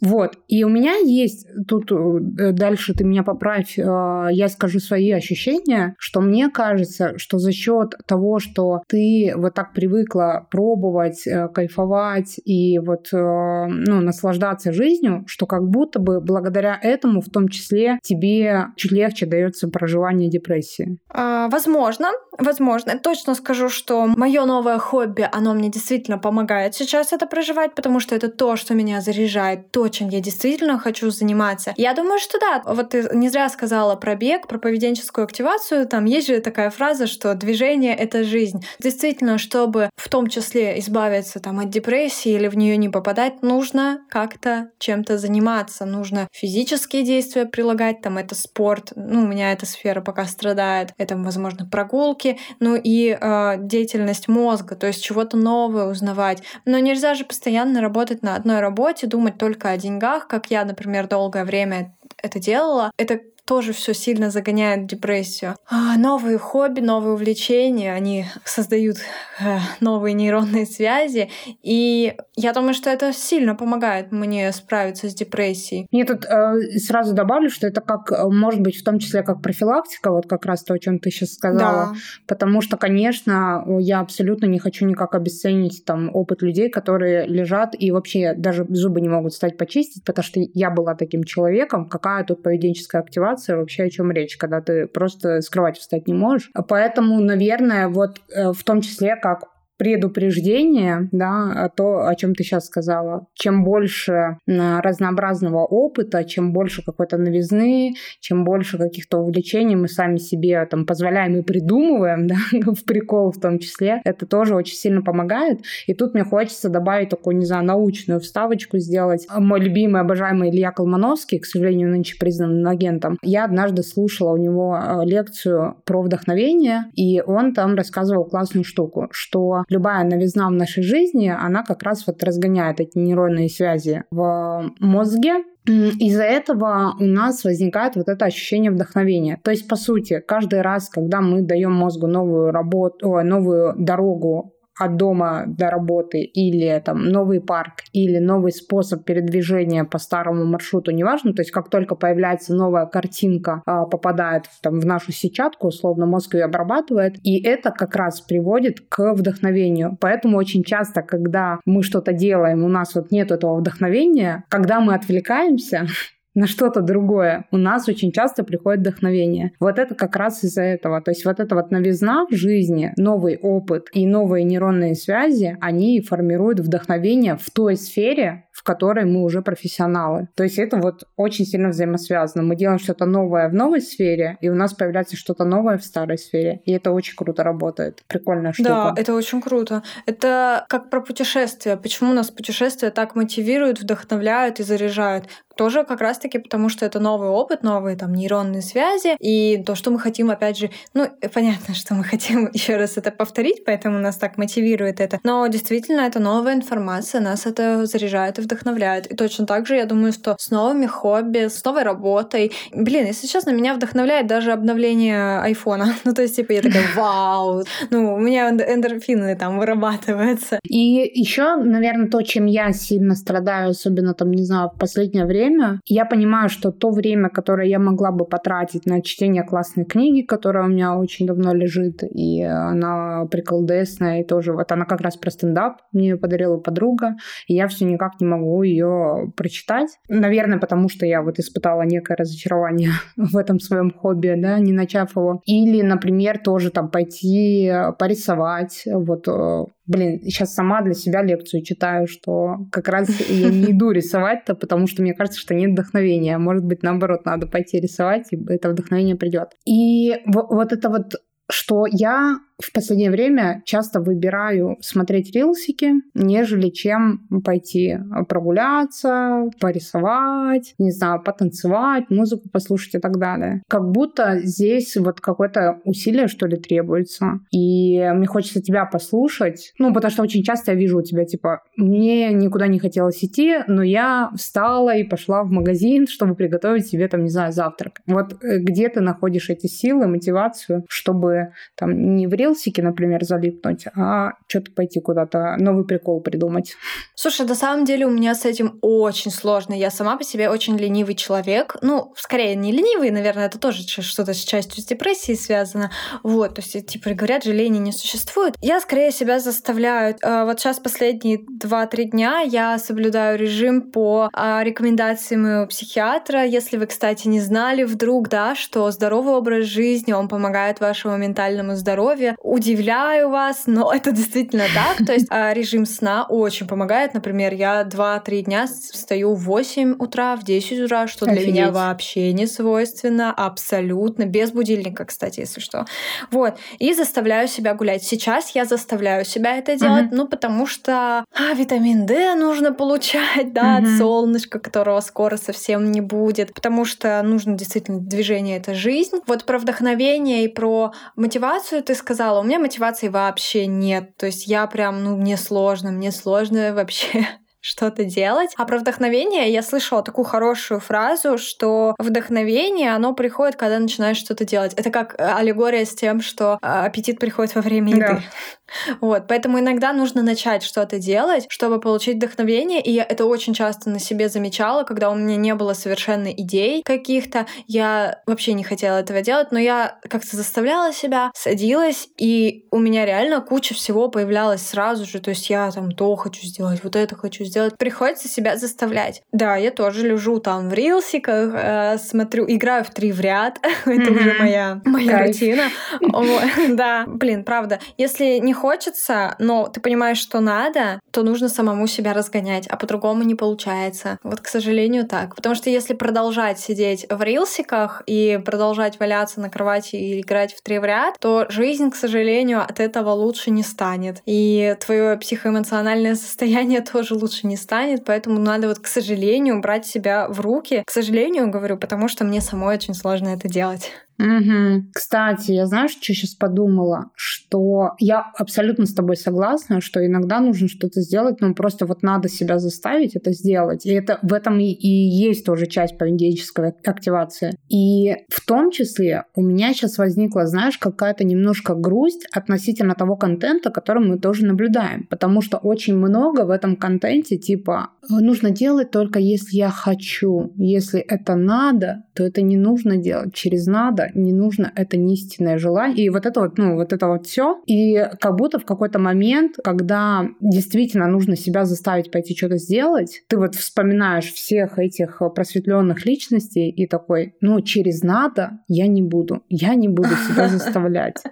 Вот. И у меня есть, тут э, дальше ты меня поправь, э, я скажу свои ощущения, что мне кажется, что за счет того, что ты вот так привыкла пробовать, э, кайфовать и вот ну, наслаждаться жизнью, что как будто бы благодаря этому в том числе тебе чуть легче дается проживание депрессии. А, возможно, возможно. Я точно скажу, что мое новое хобби, оно мне действительно помогает сейчас это проживать, потому что это то, что меня заряжает, то, чем я действительно хочу заниматься. Я думаю, что да. Вот ты не зря сказала про бег, про поведенческую активацию. Там есть же такая фраза, что движение — это жизнь. Действительно, чтобы в том числе избавиться там от депрессии или в нее не попадать, нужно как-то чем-то заниматься. Нужно физические действия прилагать, там это спорт. Ну, у меня эта сфера пока страдает. Это, возможно, прогулки, ну и э, деятельность мозга, то есть чего-то новое узнавать. Но нельзя же постоянно работать на одной работе, думать только о деньгах, как я, например, долгое время это делала, это тоже все сильно загоняет в депрессию. А новые хобби, новые увлечения, они создают э, новые нейронные связи, и я думаю, что это сильно помогает мне справиться с депрессией. Мне тут э, сразу добавлю, что это как, э, может быть, в том числе как профилактика, вот как раз то, о чем ты сейчас сказала, да. потому что, конечно, я абсолютно не хочу никак обесценить там опыт людей, которые лежат и вообще даже зубы не могут стать почистить, потому что я была таким человеком, какая тут поведенческая активация ситуация, вообще о чем речь, когда ты просто с кровати встать не можешь. Поэтому, наверное, вот э, в том числе как предупреждение, да, то, о чем ты сейчас сказала. Чем больше разнообразного опыта, чем больше какой-то новизны, чем больше каких-то увлечений мы сами себе там позволяем и придумываем, [laughs] да, в прикол в том числе, это тоже очень сильно помогает. И тут мне хочется добавить такую, не знаю, научную вставочку сделать. Мой любимый, обожаемый Илья Колмановский, к сожалению, нынче признан агентом, я однажды слушала у него э, лекцию про вдохновение, и он там рассказывал классную штуку, что любая новизна в нашей жизни, она как раз вот разгоняет эти нейронные связи в мозге, из-за этого у нас возникает вот это ощущение вдохновения. То есть, по сути, каждый раз, когда мы даем мозгу новую работу, новую дорогу от дома до работы или там новый парк или новый способ передвижения по старому маршруту, неважно, то есть как только появляется новая картинка, а, попадает там, в нашу сетчатку, условно мозг ее обрабатывает, и это как раз приводит к вдохновению. Поэтому очень часто, когда мы что-то делаем, у нас вот нет этого вдохновения, когда мы отвлекаемся, [laughs] на что-то другое, у нас очень часто приходит вдохновение. Вот это как раз из-за этого. То есть вот эта вот новизна в жизни, новый опыт и новые нейронные связи, они формируют вдохновение в той сфере, в которой мы уже профессионалы. То есть это вот очень сильно взаимосвязано. Мы делаем что-то новое в новой сфере, и у нас появляется что-то новое в старой сфере. И это очень круто работает. Прикольная штука. Да, это очень круто. Это как про путешествия. Почему нас путешествия так мотивируют, вдохновляют и заряжают? Тоже как раз-таки потому, что это новый опыт, новые там нейронные связи, и то, что мы хотим, опять же, ну, понятно, [laughs] что мы хотим еще раз это повторить, поэтому нас так мотивирует это. Но действительно, это новая информация, нас это заряжает и вдохновляет. И точно так же, я думаю, что с новыми хобби, с новой работой. Блин, если честно, меня вдохновляет даже обновление айфона. [laughs] Ну, то есть, типа, я такая, [laughs] вау, ну, у меня эндорфины там вырабатываются. И еще, наверное, то, чем я сильно страдаю, особенно там, не знаю, в последнее время, я понимаю, что то время, которое я могла бы потратить на чтение классной книги, которая у меня очень давно лежит, и она приколдесная, и тоже вот она как раз про стендап мне ее подарила подруга, и я все никак не могу могу ее прочитать. Наверное, потому что я вот испытала некое разочарование [laughs] в этом своем хобби, да, не начав его. Или, например, тоже там пойти порисовать. Вот э, Блин, сейчас сама для себя лекцию читаю, что как раз [laughs] я не иду рисовать-то, потому что мне кажется, что нет вдохновения. Может быть, наоборот, надо пойти рисовать, и это вдохновение придет. И вот это вот что я в последнее время часто выбираю смотреть рилсики, нежели чем пойти прогуляться, порисовать, не знаю, потанцевать, музыку послушать и так далее. Как будто здесь вот какое-то усилие, что ли, требуется. И мне хочется тебя послушать, ну, потому что очень часто я вижу у тебя, типа, мне никуда не хотелось идти, но я встала и пошла в магазин, [laughs] чтобы приготовить себе, там, не знаю, завтрак. Вот э, где ты находишь эти силы, мотивацию, чтобы там не в рилсике, например, залипнуть, а что-то пойти куда-то, новый прикол придумать. Слушай, на самом деле у меня с этим очень сложно. Я сама по себе очень ленивый человек. Ну, скорее, не ленивый, наверное, это тоже что-то с частью с депрессией связано. Вот, то есть, типа, говорят же, лени не существует. Я скорее себя заставляю. А, вот сейчас последние 2-3 дня я соблюдаю режим по а, рекомендациям моего психиатра. Если вы, кстати, не знали вдруг, да, что здоровый образ жизни, он помогает вашему ментальному здоровью. Удивляю вас, но [laughs] это действительно так. То есть а, режим сна очень помогает. Например, я 2-3 дня встаю в 8 утра, в 10 утра, что Офигеть. для меня вообще не свойственно, абсолютно, без будильника, кстати, если что. Вот. И заставляю себя гулять. Сейчас я заставляю себя это делать, угу. ну, потому что а, витамин D нужно получать, да, угу. от солнышка, которого скоро совсем не будет, потому что нужно действительно движение — это жизнь. Вот про вдохновение и про мотивацию ты сказала. У меня мотивации вообще нет. То есть я прям, ну, мне сложно, мне сложно вообще что-то делать. А про вдохновение я слышала такую хорошую фразу, что вдохновение, оно приходит, когда начинаешь что-то делать. Это как аллегория с тем, что а, аппетит приходит во время еды. Да. [laughs] Вот, поэтому иногда нужно начать что-то делать, чтобы получить вдохновение, и я это очень часто на себе замечала, когда у меня не было совершенно идей каких-то, я вообще не хотела этого делать, но я как-то заставляла себя, садилась, и у меня реально куча всего появлялась сразу же, то есть я там то хочу сделать, вот это хочу сделать, сделать. Приходится себя заставлять. Да, я тоже лежу там в рилсиках, э, смотрю, играю в три в ряд. [laughs] Это уже моя, моя рутина. [laughs] Да, блин, правда. Если не хочется, но ты понимаешь, что надо, то нужно самому себя разгонять, а по-другому не получается. Вот, к сожалению, так. Потому что если продолжать сидеть в рилсиках и продолжать валяться на кровати и играть в три в ряд, то жизнь, к сожалению, от этого лучше не станет. И твое психоэмоциональное состояние [laughs] тоже лучше не станет, поэтому надо вот, к сожалению, брать себя в руки. К сожалению, говорю, потому что мне самой очень сложно это делать. Угу. Кстати, я знаешь, что сейчас подумала? Что я абсолютно с тобой согласна, что иногда нужно что-то сделать, но просто вот надо себя заставить это сделать. И это в этом и, и есть тоже часть поведенческой активации. И в том числе у меня сейчас возникла, знаешь, какая-то немножко грусть относительно того контента, который мы тоже наблюдаем. Потому что очень много в этом контенте типа нужно делать только если я хочу. Если это надо, то это не нужно делать через надо не нужно, это не истинное желание. И вот это вот, ну, вот это вот все. И как будто в какой-то момент, когда действительно нужно себя заставить пойти что-то сделать, ты вот вспоминаешь всех этих просветленных личностей и такой, ну, через надо я не буду. Я не буду себя [laughs] заставлять.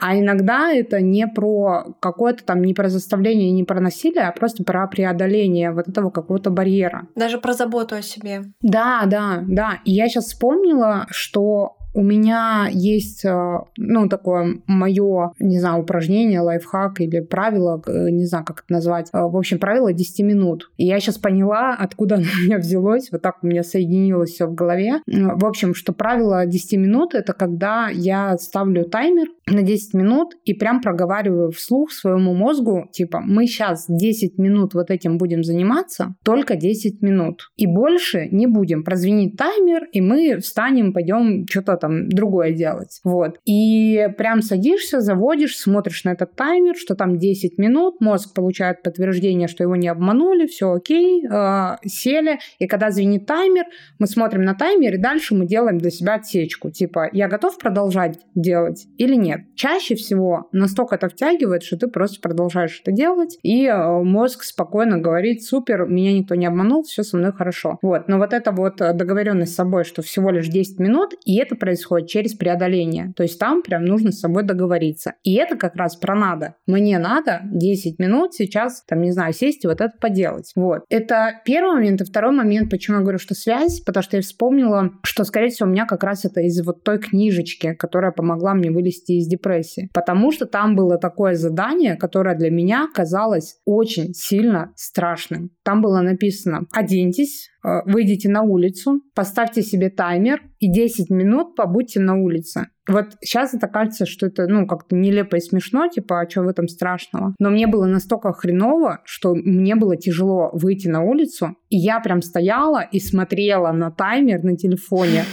А иногда это не про какое-то там, не про заставление, не про насилие, а просто про преодоление вот этого какого-то барьера. Даже про заботу о себе. Да, да, да. И я сейчас вспомнила, что у меня есть, э, ну, такое мое, не знаю, упражнение, лайфхак или правило, э, не знаю, как это назвать. Э, в общем, правило 10 минут. И я сейчас поняла, откуда [laughs] оно у меня взялось. Вот так у меня соединилось все в голове. В общем, что правило 10 минут — это когда я ставлю таймер на 10 минут и прям проговариваю вслух своему мозгу, типа, мы сейчас 10 минут вот этим будем заниматься, только 10 минут. И больше не будем. Прозвенит таймер, и мы встанем, пойдем что-то там другое делать. Вот. И прям садишься, заводишь, смотришь на этот таймер, что там 10 минут, мозг получает подтверждение, что его не обманули, все окей, э, сели. И когда звенит таймер, мы смотрим на таймер, и дальше мы делаем для себя отсечку. Типа, я готов продолжать делать или нет? Чаще всего настолько это втягивает, что ты просто продолжаешь это делать, и э, мозг спокойно говорит, супер, меня никто не обманул, все со мной хорошо. Вот. Но вот эта вот договоренность с собой, что всего лишь 10 минут, и это происходит через преодоление. То есть там прям нужно с собой договориться. И это как раз про надо. Мне надо 10 минут сейчас, там, не знаю, сесть и вот это поделать. Вот. Это первый момент. И второй момент, почему я говорю, что связь, потому что я вспомнила, что, скорее всего, у меня как раз это из вот той книжечки, которая помогла мне вылезти из депрессии. Потому что там было такое задание, которое для меня казалось очень сильно страшным. Там было написано «Оденьтесь, выйдите на улицу, поставьте себе таймер и 10 минут побудьте на улице. Вот сейчас это кажется, что это, ну, как-то нелепо и смешно, типа, а что в этом страшного? Но мне было настолько хреново, что мне было тяжело выйти на улицу, и я прям стояла и смотрела на таймер на телефоне,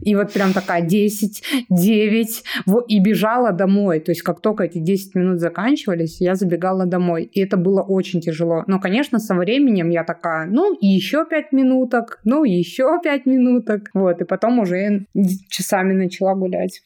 и вот прям такая 10, 9, и бежала домой. То есть как только эти 10 минут заканчивались, я забегала домой, и это было очень тяжело. Но, конечно, со временем я такая, ну, еще 5 минуток, ну, еще 5 минуток, вот, и потом уже часами начала гулять.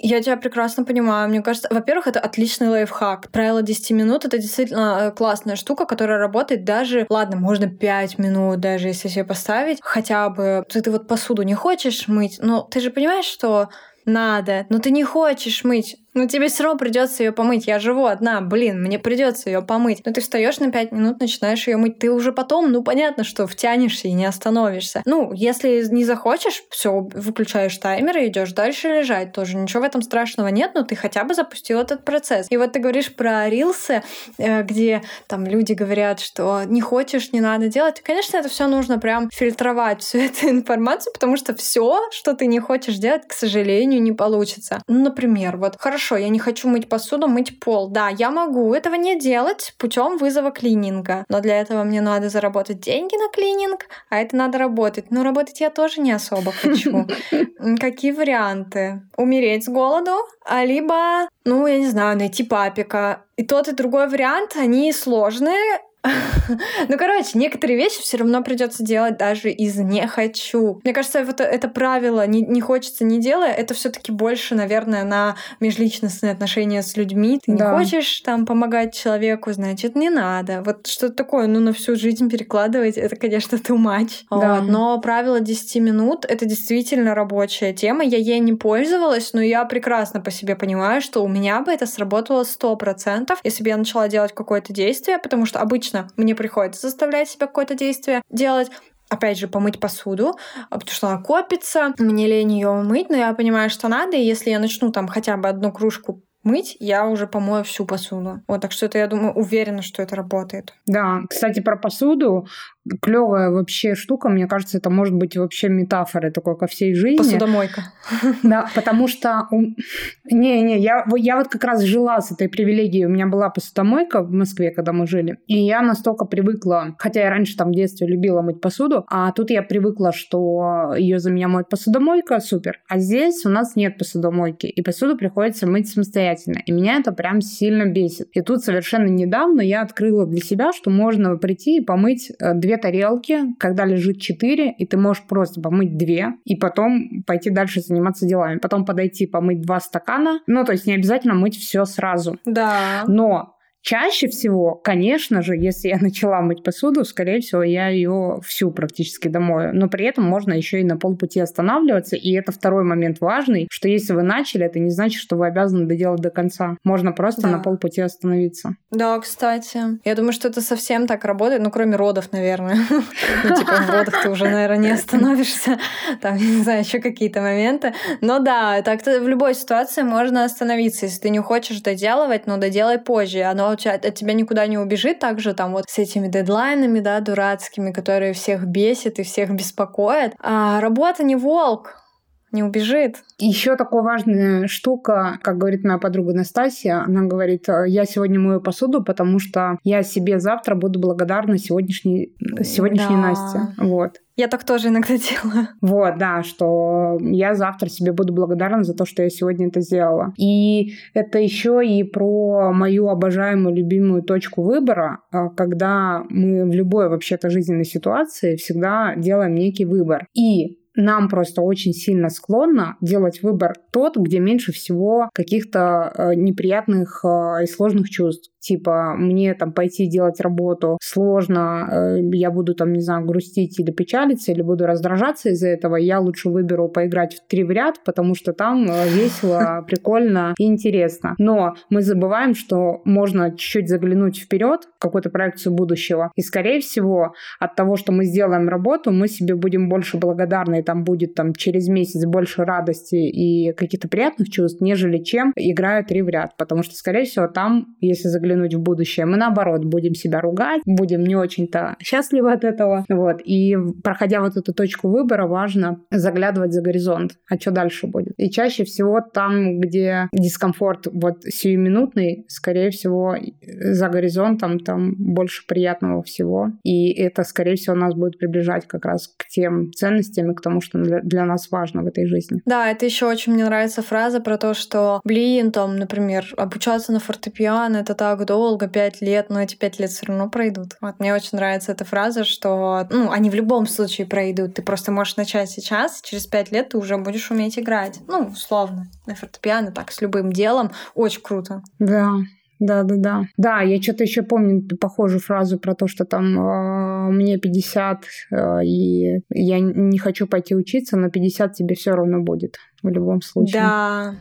Я тебя прекрасно понимаю. Мне кажется, во-первых, это отличный лайфхак. Правило 10 минут — это действительно э, классная штука, которая работает даже, ладно, можно 5 минут даже, если себе поставить. Хотя бы ты, ты вот посуду не хочешь мыть, но ты же понимаешь, что надо, но ты не хочешь мыть. Ну, тебе все равно придется ее помыть. Я живу одна, блин, мне придется ее помыть. Но ты встаешь на 5 минут, начинаешь ее мыть. Ты уже потом, ну, понятно, что втянешься и не остановишься. Ну, если не захочешь, все, выключаешь таймер и идешь дальше лежать. Тоже ничего в этом страшного нет, но ты хотя бы запустил этот процесс. И вот ты говоришь про рилсы, э, где там люди говорят, что не хочешь, не надо делать. конечно, это все нужно прям фильтровать, всю [laughs] эту информацию, потому что все, что ты не хочешь делать, к сожалению, не получится. Ну, например, вот хорошо хорошо, я не хочу мыть посуду, мыть пол. Да, я могу этого не делать путем вызова клининга. Но для этого мне надо заработать деньги на клининг, а это надо работать. Но работать я тоже не особо хочу. [laughs] Какие варианты? Умереть с голоду, а либо, ну, я не знаю, найти папика. И тот, и другой вариант, они сложные, Ну, короче, некоторые вещи все равно придется делать даже из не хочу. Мне кажется, вот это правило не, не хочется, не делая, это все-таки больше, наверное, на межличностные отношения с людьми. Ты да. не хочешь там помогать человеку, значит, не надо. Вот что-то такое, ну, на всю жизнь перекладывать, это, конечно, too much. Да. Вот. Но правило 10 минут — это действительно рабочая тема. Я ей не пользовалась, но я прекрасно по себе понимаю, что у меня бы это сработало 100%, если бы я начала делать какое-то действие, потому что обычно мне приходится заставлять себя какое-то действие делать, опять же, помыть посуду, а, потому что она копится, мне лень ее мыть, но я понимаю, что надо, и если я начну там хотя бы одну кружку мыть, я уже помою всю посуду. Вот, так что это, я думаю, уверена, что это работает. Да, кстати, про посуду клевая вообще штука, мне кажется, это может быть вообще метафорой такой ко всей жизни. Посудомойка. [laughs] Да, потому что... Не-не, я, я вот как раз жила с этой привилегией. У меня была посудомойка в Москве, когда мы жили. И я настолько привыкла, хотя я раньше там в детстве любила мыть посуду, а тут я привыкла, что ее за меня моет посудомойка, супер. А здесь у нас нет посудомойки, и посуду приходится мыть самостоятельно. И меня это прям сильно бесит. И тут совершенно недавно я открыла для себя, что можно прийти и помыть э, две тарелки, когда лежит четыре, и ты можешь просто помыть две, и потом пойти дальше заниматься делами. Потом подойти помыть два стакана. Ну, то есть не обязательно мыть все сразу. Да. Но Чаще всего, конечно же, если я [laughs] начала мыть посуду, скорее всего, я ее всю практически домою. Но при этом можно еще и на полпути останавливаться. И это второй момент важный, что если вы начали, это не значит, что вы обязаны доделать до конца. Можно просто да. на полпути остановиться. Да, кстати. Я думаю, что это совсем так работает, ну, кроме родов, наверное. [laughs] Ну, типа, в родах ты уже, наверное, не остановишься. [laughs] Там, не знаю, еще какие-то моменты. Но да, так-то в любой ситуации можно остановиться. Если ты не хочешь доделывать, но доделай позже. Оно тебя, от тебя никуда не убежит, также там вот с этими дедлайнами, да, дурацкими, которые всех бесит и всех беспокоят. А работа не волк, не убежит. Еще такая важная штука, как говорит моя подруга Настасья, она говорит, я сегодня мою посуду, потому что я себе завтра буду благодарна сегодняшней, сегодняшней да. Насте. Вот. Я так тоже иногда [laughs] делаю. Вот, да, что я завтра себе буду благодарна за то, что я сегодня это сделала. И это еще и про мою обожаемую, любимую точку выбора, а, когда мы в любой вообще-то жизненной ситуации всегда делаем некий выбор. И нам просто очень сильно склонно делать выбор тот, где меньше всего каких-то э, неприятных э, и сложных чувств. Типа мне там пойти делать работу сложно, э, я буду там, не знаю, грустить или печалиться, или буду раздражаться из-за этого, я лучше выберу поиграть в три в ряд, потому что там весело, [laughs] прикольно и интересно. Но мы забываем, что можно чуть-чуть заглянуть вперед, в какую-то проекцию будущего, и, скорее всего, от того, что мы сделаем работу, мы себе будем больше благодарны, там будет там через месяц больше радости и каких-то приятных чувств, нежели чем играя три в ряд, потому что, скорее всего, там, если заглянуть в будущее. Мы, наоборот, будем себя ругать, будем не очень-то счастливы от этого. Вот. И проходя вот эту точку выбора, важно заглядывать за горизонт. А что дальше будет? И чаще всего там, где дискомфорт вот сиюминутный, скорее всего, за горизонтом там больше приятного всего. И это, скорее всего, нас будет приближать как раз к тем ценностям и тому, что для нас важно в этой жизни. Да, это еще очень мне нравится фраза про то, что, блин, там, например, обучаться на фортепиано, это так долго, пять лет, но эти пять лет все равно пройдут. Вот мне очень нравится эта фраза, что ну, они в любом случае пройдут. Ты просто можешь начать сейчас, через пять лет ты уже будешь уметь играть. Ну, условно, на фортепиано, так, с любым делом. Очень круто. Да, да, да, да. Да, я что-то еще помню похожую фразу про то, что там э, мне 50, э, и я не хочу пойти учиться, но 50 тебе все равно будет в любом случае. Да.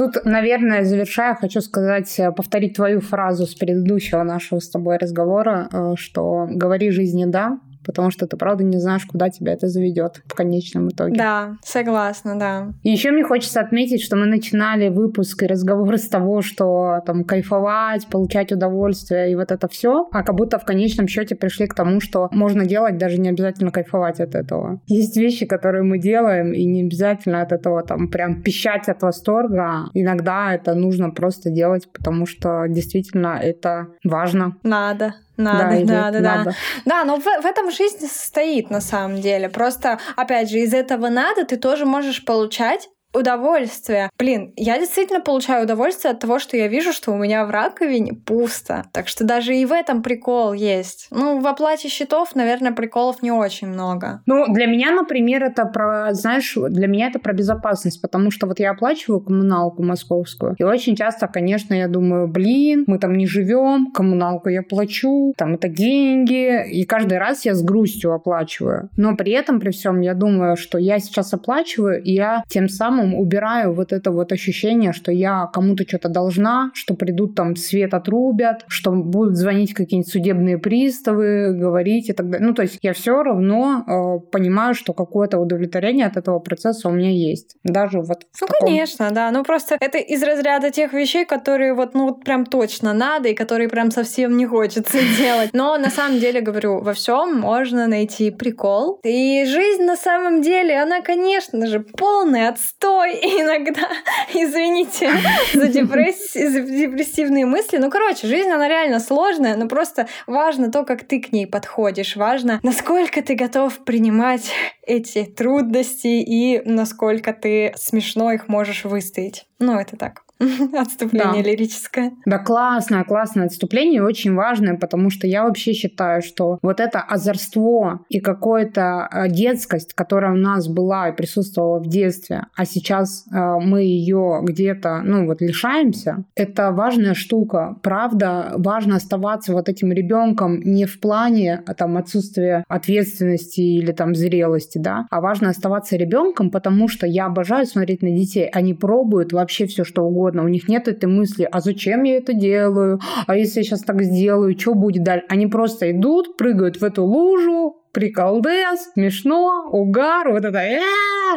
Тут, наверное, завершая, хочу сказать, э, повторить твою фразу с предыдущего нашего с тобой разговора, э, что говори жизни «да», потому что ты правда не знаешь, куда тебя это заведет в конечном итоге. Да, согласна, да. И еще мне хочется отметить, что мы начинали выпуск и разговор с того, что там кайфовать, получать удовольствие и вот это все, а как будто в конечном счете пришли к тому, что можно делать, даже не обязательно кайфовать от этого. Есть вещи, которые мы делаем, и не обязательно от этого там прям пищать от восторга. Иногда это нужно просто делать, потому что действительно это важно. Надо. Надо, да, да, надо. да. Да, но в, в этом жизнь состоит на самом деле. Просто, опять же, из этого надо ты тоже можешь получать удовольствие. Блин, я действительно получаю удовольствие от того, что я вижу, что у меня в раковине пусто. Так что даже и в этом прикол есть. Ну, в оплате счетов, наверное, приколов не очень много. Ну, для меня, например, это про, знаешь, для меня это про безопасность, потому что вот я оплачиваю коммуналку московскую, и очень часто, конечно, я думаю, блин, мы там не живем, коммуналку я плачу, там это деньги, и каждый раз я с грустью оплачиваю. Но при этом, при всем, я думаю, что я сейчас оплачиваю, и я тем самым убираю вот это вот ощущение, что я кому-то что-то должна, что придут там свет отрубят, что будут звонить какие-нибудь судебные приставы, говорить и так далее. Ну, то есть я все равно э, понимаю, что какое-то удовлетворение от этого процесса у меня есть. Даже вот Ну, таком... конечно, да. Ну, просто это из разряда тех вещей, которые вот, ну, вот прям точно надо и которые прям совсем не хочется [laughs] делать. Но на самом деле, говорю, во всем можно найти прикол. И жизнь на самом деле, она, конечно же, полный отстой [laughs] иногда. Извините за, депресс... за депрессивные мысли. Ну, короче, жизнь, она реально сложная, но просто важно то, как ты к ней подходишь. Важно, насколько ты готов принимать эти трудности и насколько ты смешно их можешь выстоять. Ну, это так. [laughs] Отступление да. лирическое. Да, классное, классное отступление, очень важное, потому что я вообще считаю, что вот это озорство и какая-то э, детскость, которая у нас была и присутствовала в детстве, а сейчас э, мы ее где-то, ну вот, лишаемся, это важная штука. Правда, важно оставаться вот этим ребенком не в плане а, там отсутствия ответственности или там зрелости, да, а важно оставаться ребенком, потому что я обожаю смотреть на детей. Они пробуют вообще все, что угодно угодно. У них нет этой мысли, а зачем я это делаю? А если я сейчас так сделаю, что будет дальше? Они просто идут, прыгают в эту лужу, приколдес, смешно, угар, вот это э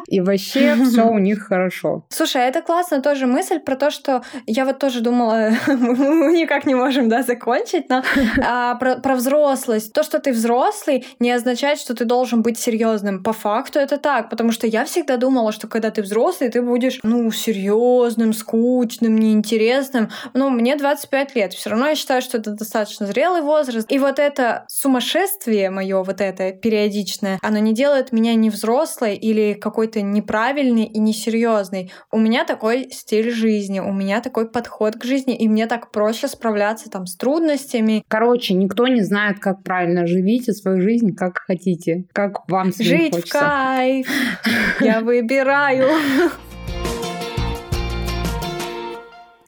и вообще [laughs] все у них хорошо. Слушай, а это классно тоже мысль про то, что я вот тоже думала, [laughs] мы никак не можем, да, закончить, но а, про, про взрослость. То, что ты взрослый, не означает, что ты должен быть серьезным. По факту это так, потому что я всегда думала, что когда ты взрослый, ты будешь, ну, серьезным, скучным, неинтересным. Ну, мне 25 лет, все равно я считаю, что это достаточно зрелый возраст. И вот это сумасшествие мое, вот это это периодичное, оно не делает меня не взрослой или какой-то неправильный и несерьезный. У меня такой стиль жизни, у меня такой подход к жизни, и мне так проще справляться там с трудностями. Короче, никто не знает, как правильно живите свою жизнь, как хотите, как вам Жить хочется. в кайф, я [laughs] выбираю.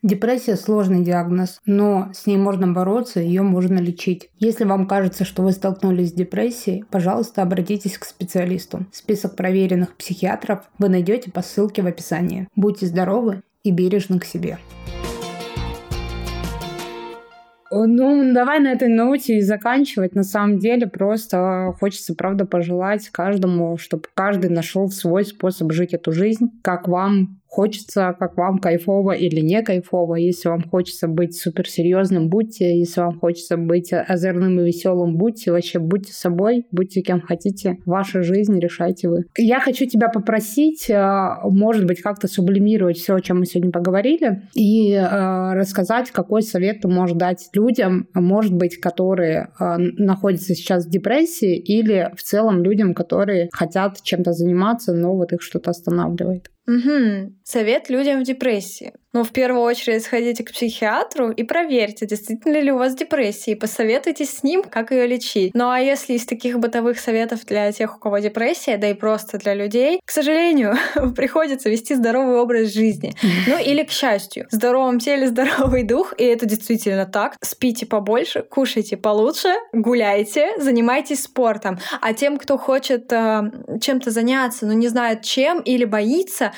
Депрессия – сложный диагноз, но с ней можно бороться, ее можно лечить. Если вам кажется, что вы столкнулись с депрессией, пожалуйста, обратитесь к специалисту. Список проверенных психиатров вы найдете по ссылке в описании. Будьте здоровы и бережны к себе. Ну, давай на этой ноте и заканчивать. На самом деле, просто хочется, правда, пожелать каждому, чтобы каждый нашел свой способ жить эту жизнь, как вам хочется, как вам кайфово или не кайфово. Если вам хочется быть суперсерьезным, будьте. Если вам хочется быть озорным и веселым, будьте. Вообще будьте собой, будьте кем хотите. Ваша жизнь решайте вы. Я хочу тебя попросить, э, может быть, как-то сублимировать все, о чем мы сегодня поговорили, и э, рассказать, какой совет ты можешь дать людям, может быть, которые э, находятся сейчас в депрессии, или в целом людям, которые хотят чем-то заниматься, но вот их что-то останавливает. Угу. Совет людям в депрессии. Ну, в первую очередь, сходите к психиатру и проверьте, действительно ли у вас депрессия, и посоветуйтесь с ним, как ее лечить. Ну, а если из таких бытовых советов для тех, у кого депрессия, да и просто для людей, к сожалению, [laughs] приходится вести здоровый образ жизни. [laughs] Ну, или, к счастью, в здоровом теле [laughs] здоровый дух, и это действительно так. Спите побольше, кушайте получше, гуляйте, занимайтесь спортом. А тем, кто хочет э, чем-то заняться, но не знает чем или боится,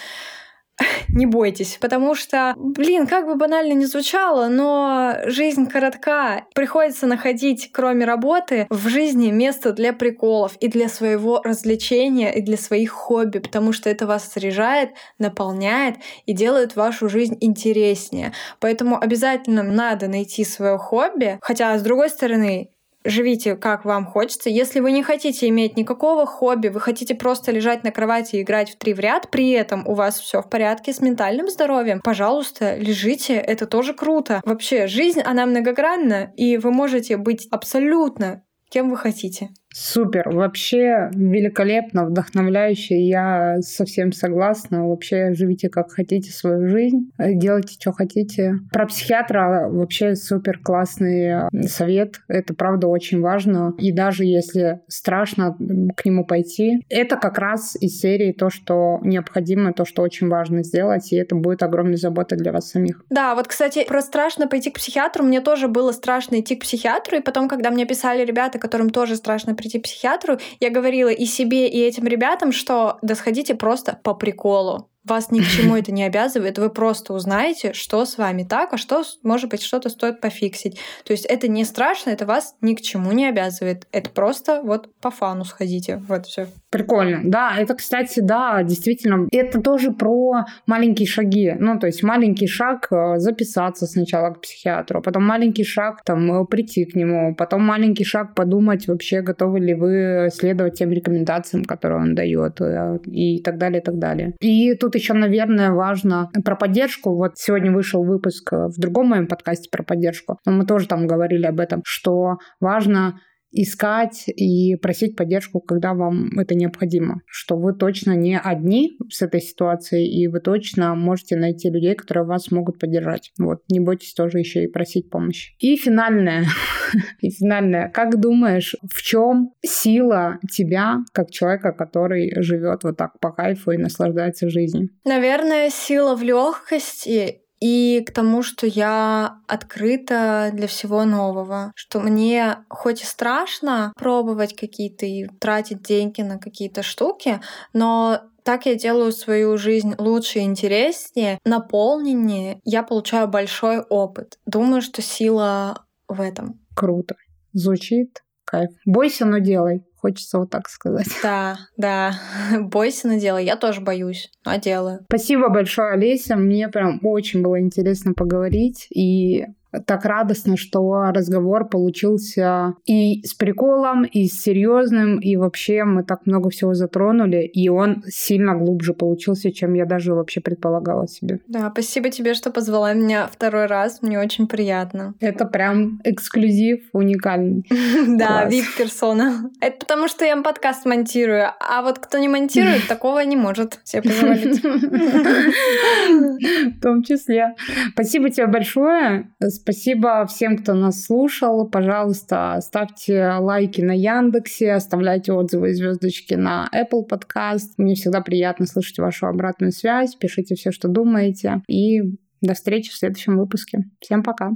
[laughs] не бойтесь, потому что, блин, как бы банально не звучало, но жизнь коротка. Приходится находить, кроме работы, в жизни место для приколов и для своего развлечения, и для своих хобби, потому что это вас заряжает, наполняет и делает вашу жизнь интереснее. Поэтому обязательно надо найти свое хобби. Хотя, с другой стороны, живите как вам хочется. Если вы не хотите иметь никакого хобби, вы хотите просто лежать на кровати и играть в три в ряд, при этом у вас все в порядке с ментальным здоровьем, пожалуйста, лежите, это тоже круто. Вообще, жизнь, она многогранна, и вы можете быть абсолютно кем вы хотите. Супер, вообще великолепно, вдохновляюще. Я совсем согласна. Вообще живите как хотите свою жизнь, делайте, что хотите. Про психиатра вообще супер классный совет. Это правда очень важно. И даже если страшно к нему пойти, это как раз из серии то, что необходимо, то, что очень важно сделать, и это будет огромной заботой для вас самих. Да, вот, кстати, про страшно пойти к психиатру. Мне тоже было страшно идти к психиатру, и потом, когда мне писали ребята, которым тоже страшно прийти к психиатру, я говорила и себе, и этим ребятам, что да сходите просто по приколу. Вас ни к чему это не обязывает, вы просто узнаете, что с вами так, а что, может быть, что-то стоит пофиксить. То есть это не страшно, это вас ни к чему не обязывает. Это просто вот по фану сходите. Вот все. Прикольно. Да, это, кстати, да, действительно, это тоже про маленькие шаги. Ну, то есть маленький шаг э, записаться сначала к психиатру, потом маленький шаг там э, прийти к нему, потом маленький шаг подумать вообще, готовы ли вы следовать тем рекомендациям, которые он дает, э, и так далее, и так далее. И тут еще, наверное, важно про поддержку. Вот сегодня вышел выпуск в другом моем подкасте про поддержку, но мы тоже там говорили об этом, что важно искать и просить поддержку, когда вам это необходимо, что вы точно не одни с этой ситуацией, и вы точно можете найти людей, которые вас могут поддержать. Вот, не бойтесь тоже еще и просить помощи. И финальное, [laughs] и финальное, как думаешь, в чем сила тебя, как человека, который живет вот так по кайфу и наслаждается жизнью? Наверное, сила в легкости и к тому, что я открыта для всего нового, что мне хоть и страшно пробовать какие-то и тратить деньги на какие-то штуки, но так я делаю свою жизнь лучше и интереснее, наполненнее, я получаю большой опыт. Думаю, что сила в этом. Круто. Звучит кайф. Бойся, но делай. Хочется вот так сказать. Да, да. [laughs] Бойся, но делай. Я тоже боюсь, но делаю. Спасибо большое, Олеся. Мне прям очень было интересно поговорить. И так радостно, что разговор получился и с приколом, и с серьезным, и вообще мы так много всего затронули, и он сильно глубже получился, чем я даже вообще предполагала себе. Да, спасибо тебе, что позвала меня второй раз, мне очень приятно. Это прям эксклюзив уникальный. [laughs] Да, вип персона. Это потому, что я подкаст монтирую, а вот кто не монтирует, [laughs] такого не может себе позволить. [laughs] В том числе. Спасибо тебе большое. Спасибо всем, кто нас слушал. Пожалуйста, ставьте лайки на Яндексе, оставляйте отзывы и звездочки на Apple Podcast. Мне всегда приятно слышать вашу обратную связь. Пишите все, что думаете. И до встречи в следующем выпуске. Всем пока.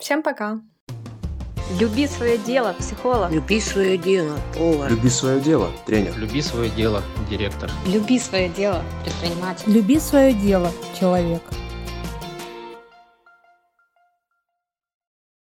Всем пока. Люби свое дело, психолог. Люби свое дело, повар. Люби свое дело, тренер. Люби свое дело, директор. Люби свое дело, предприниматель. Люби свое дело, человек.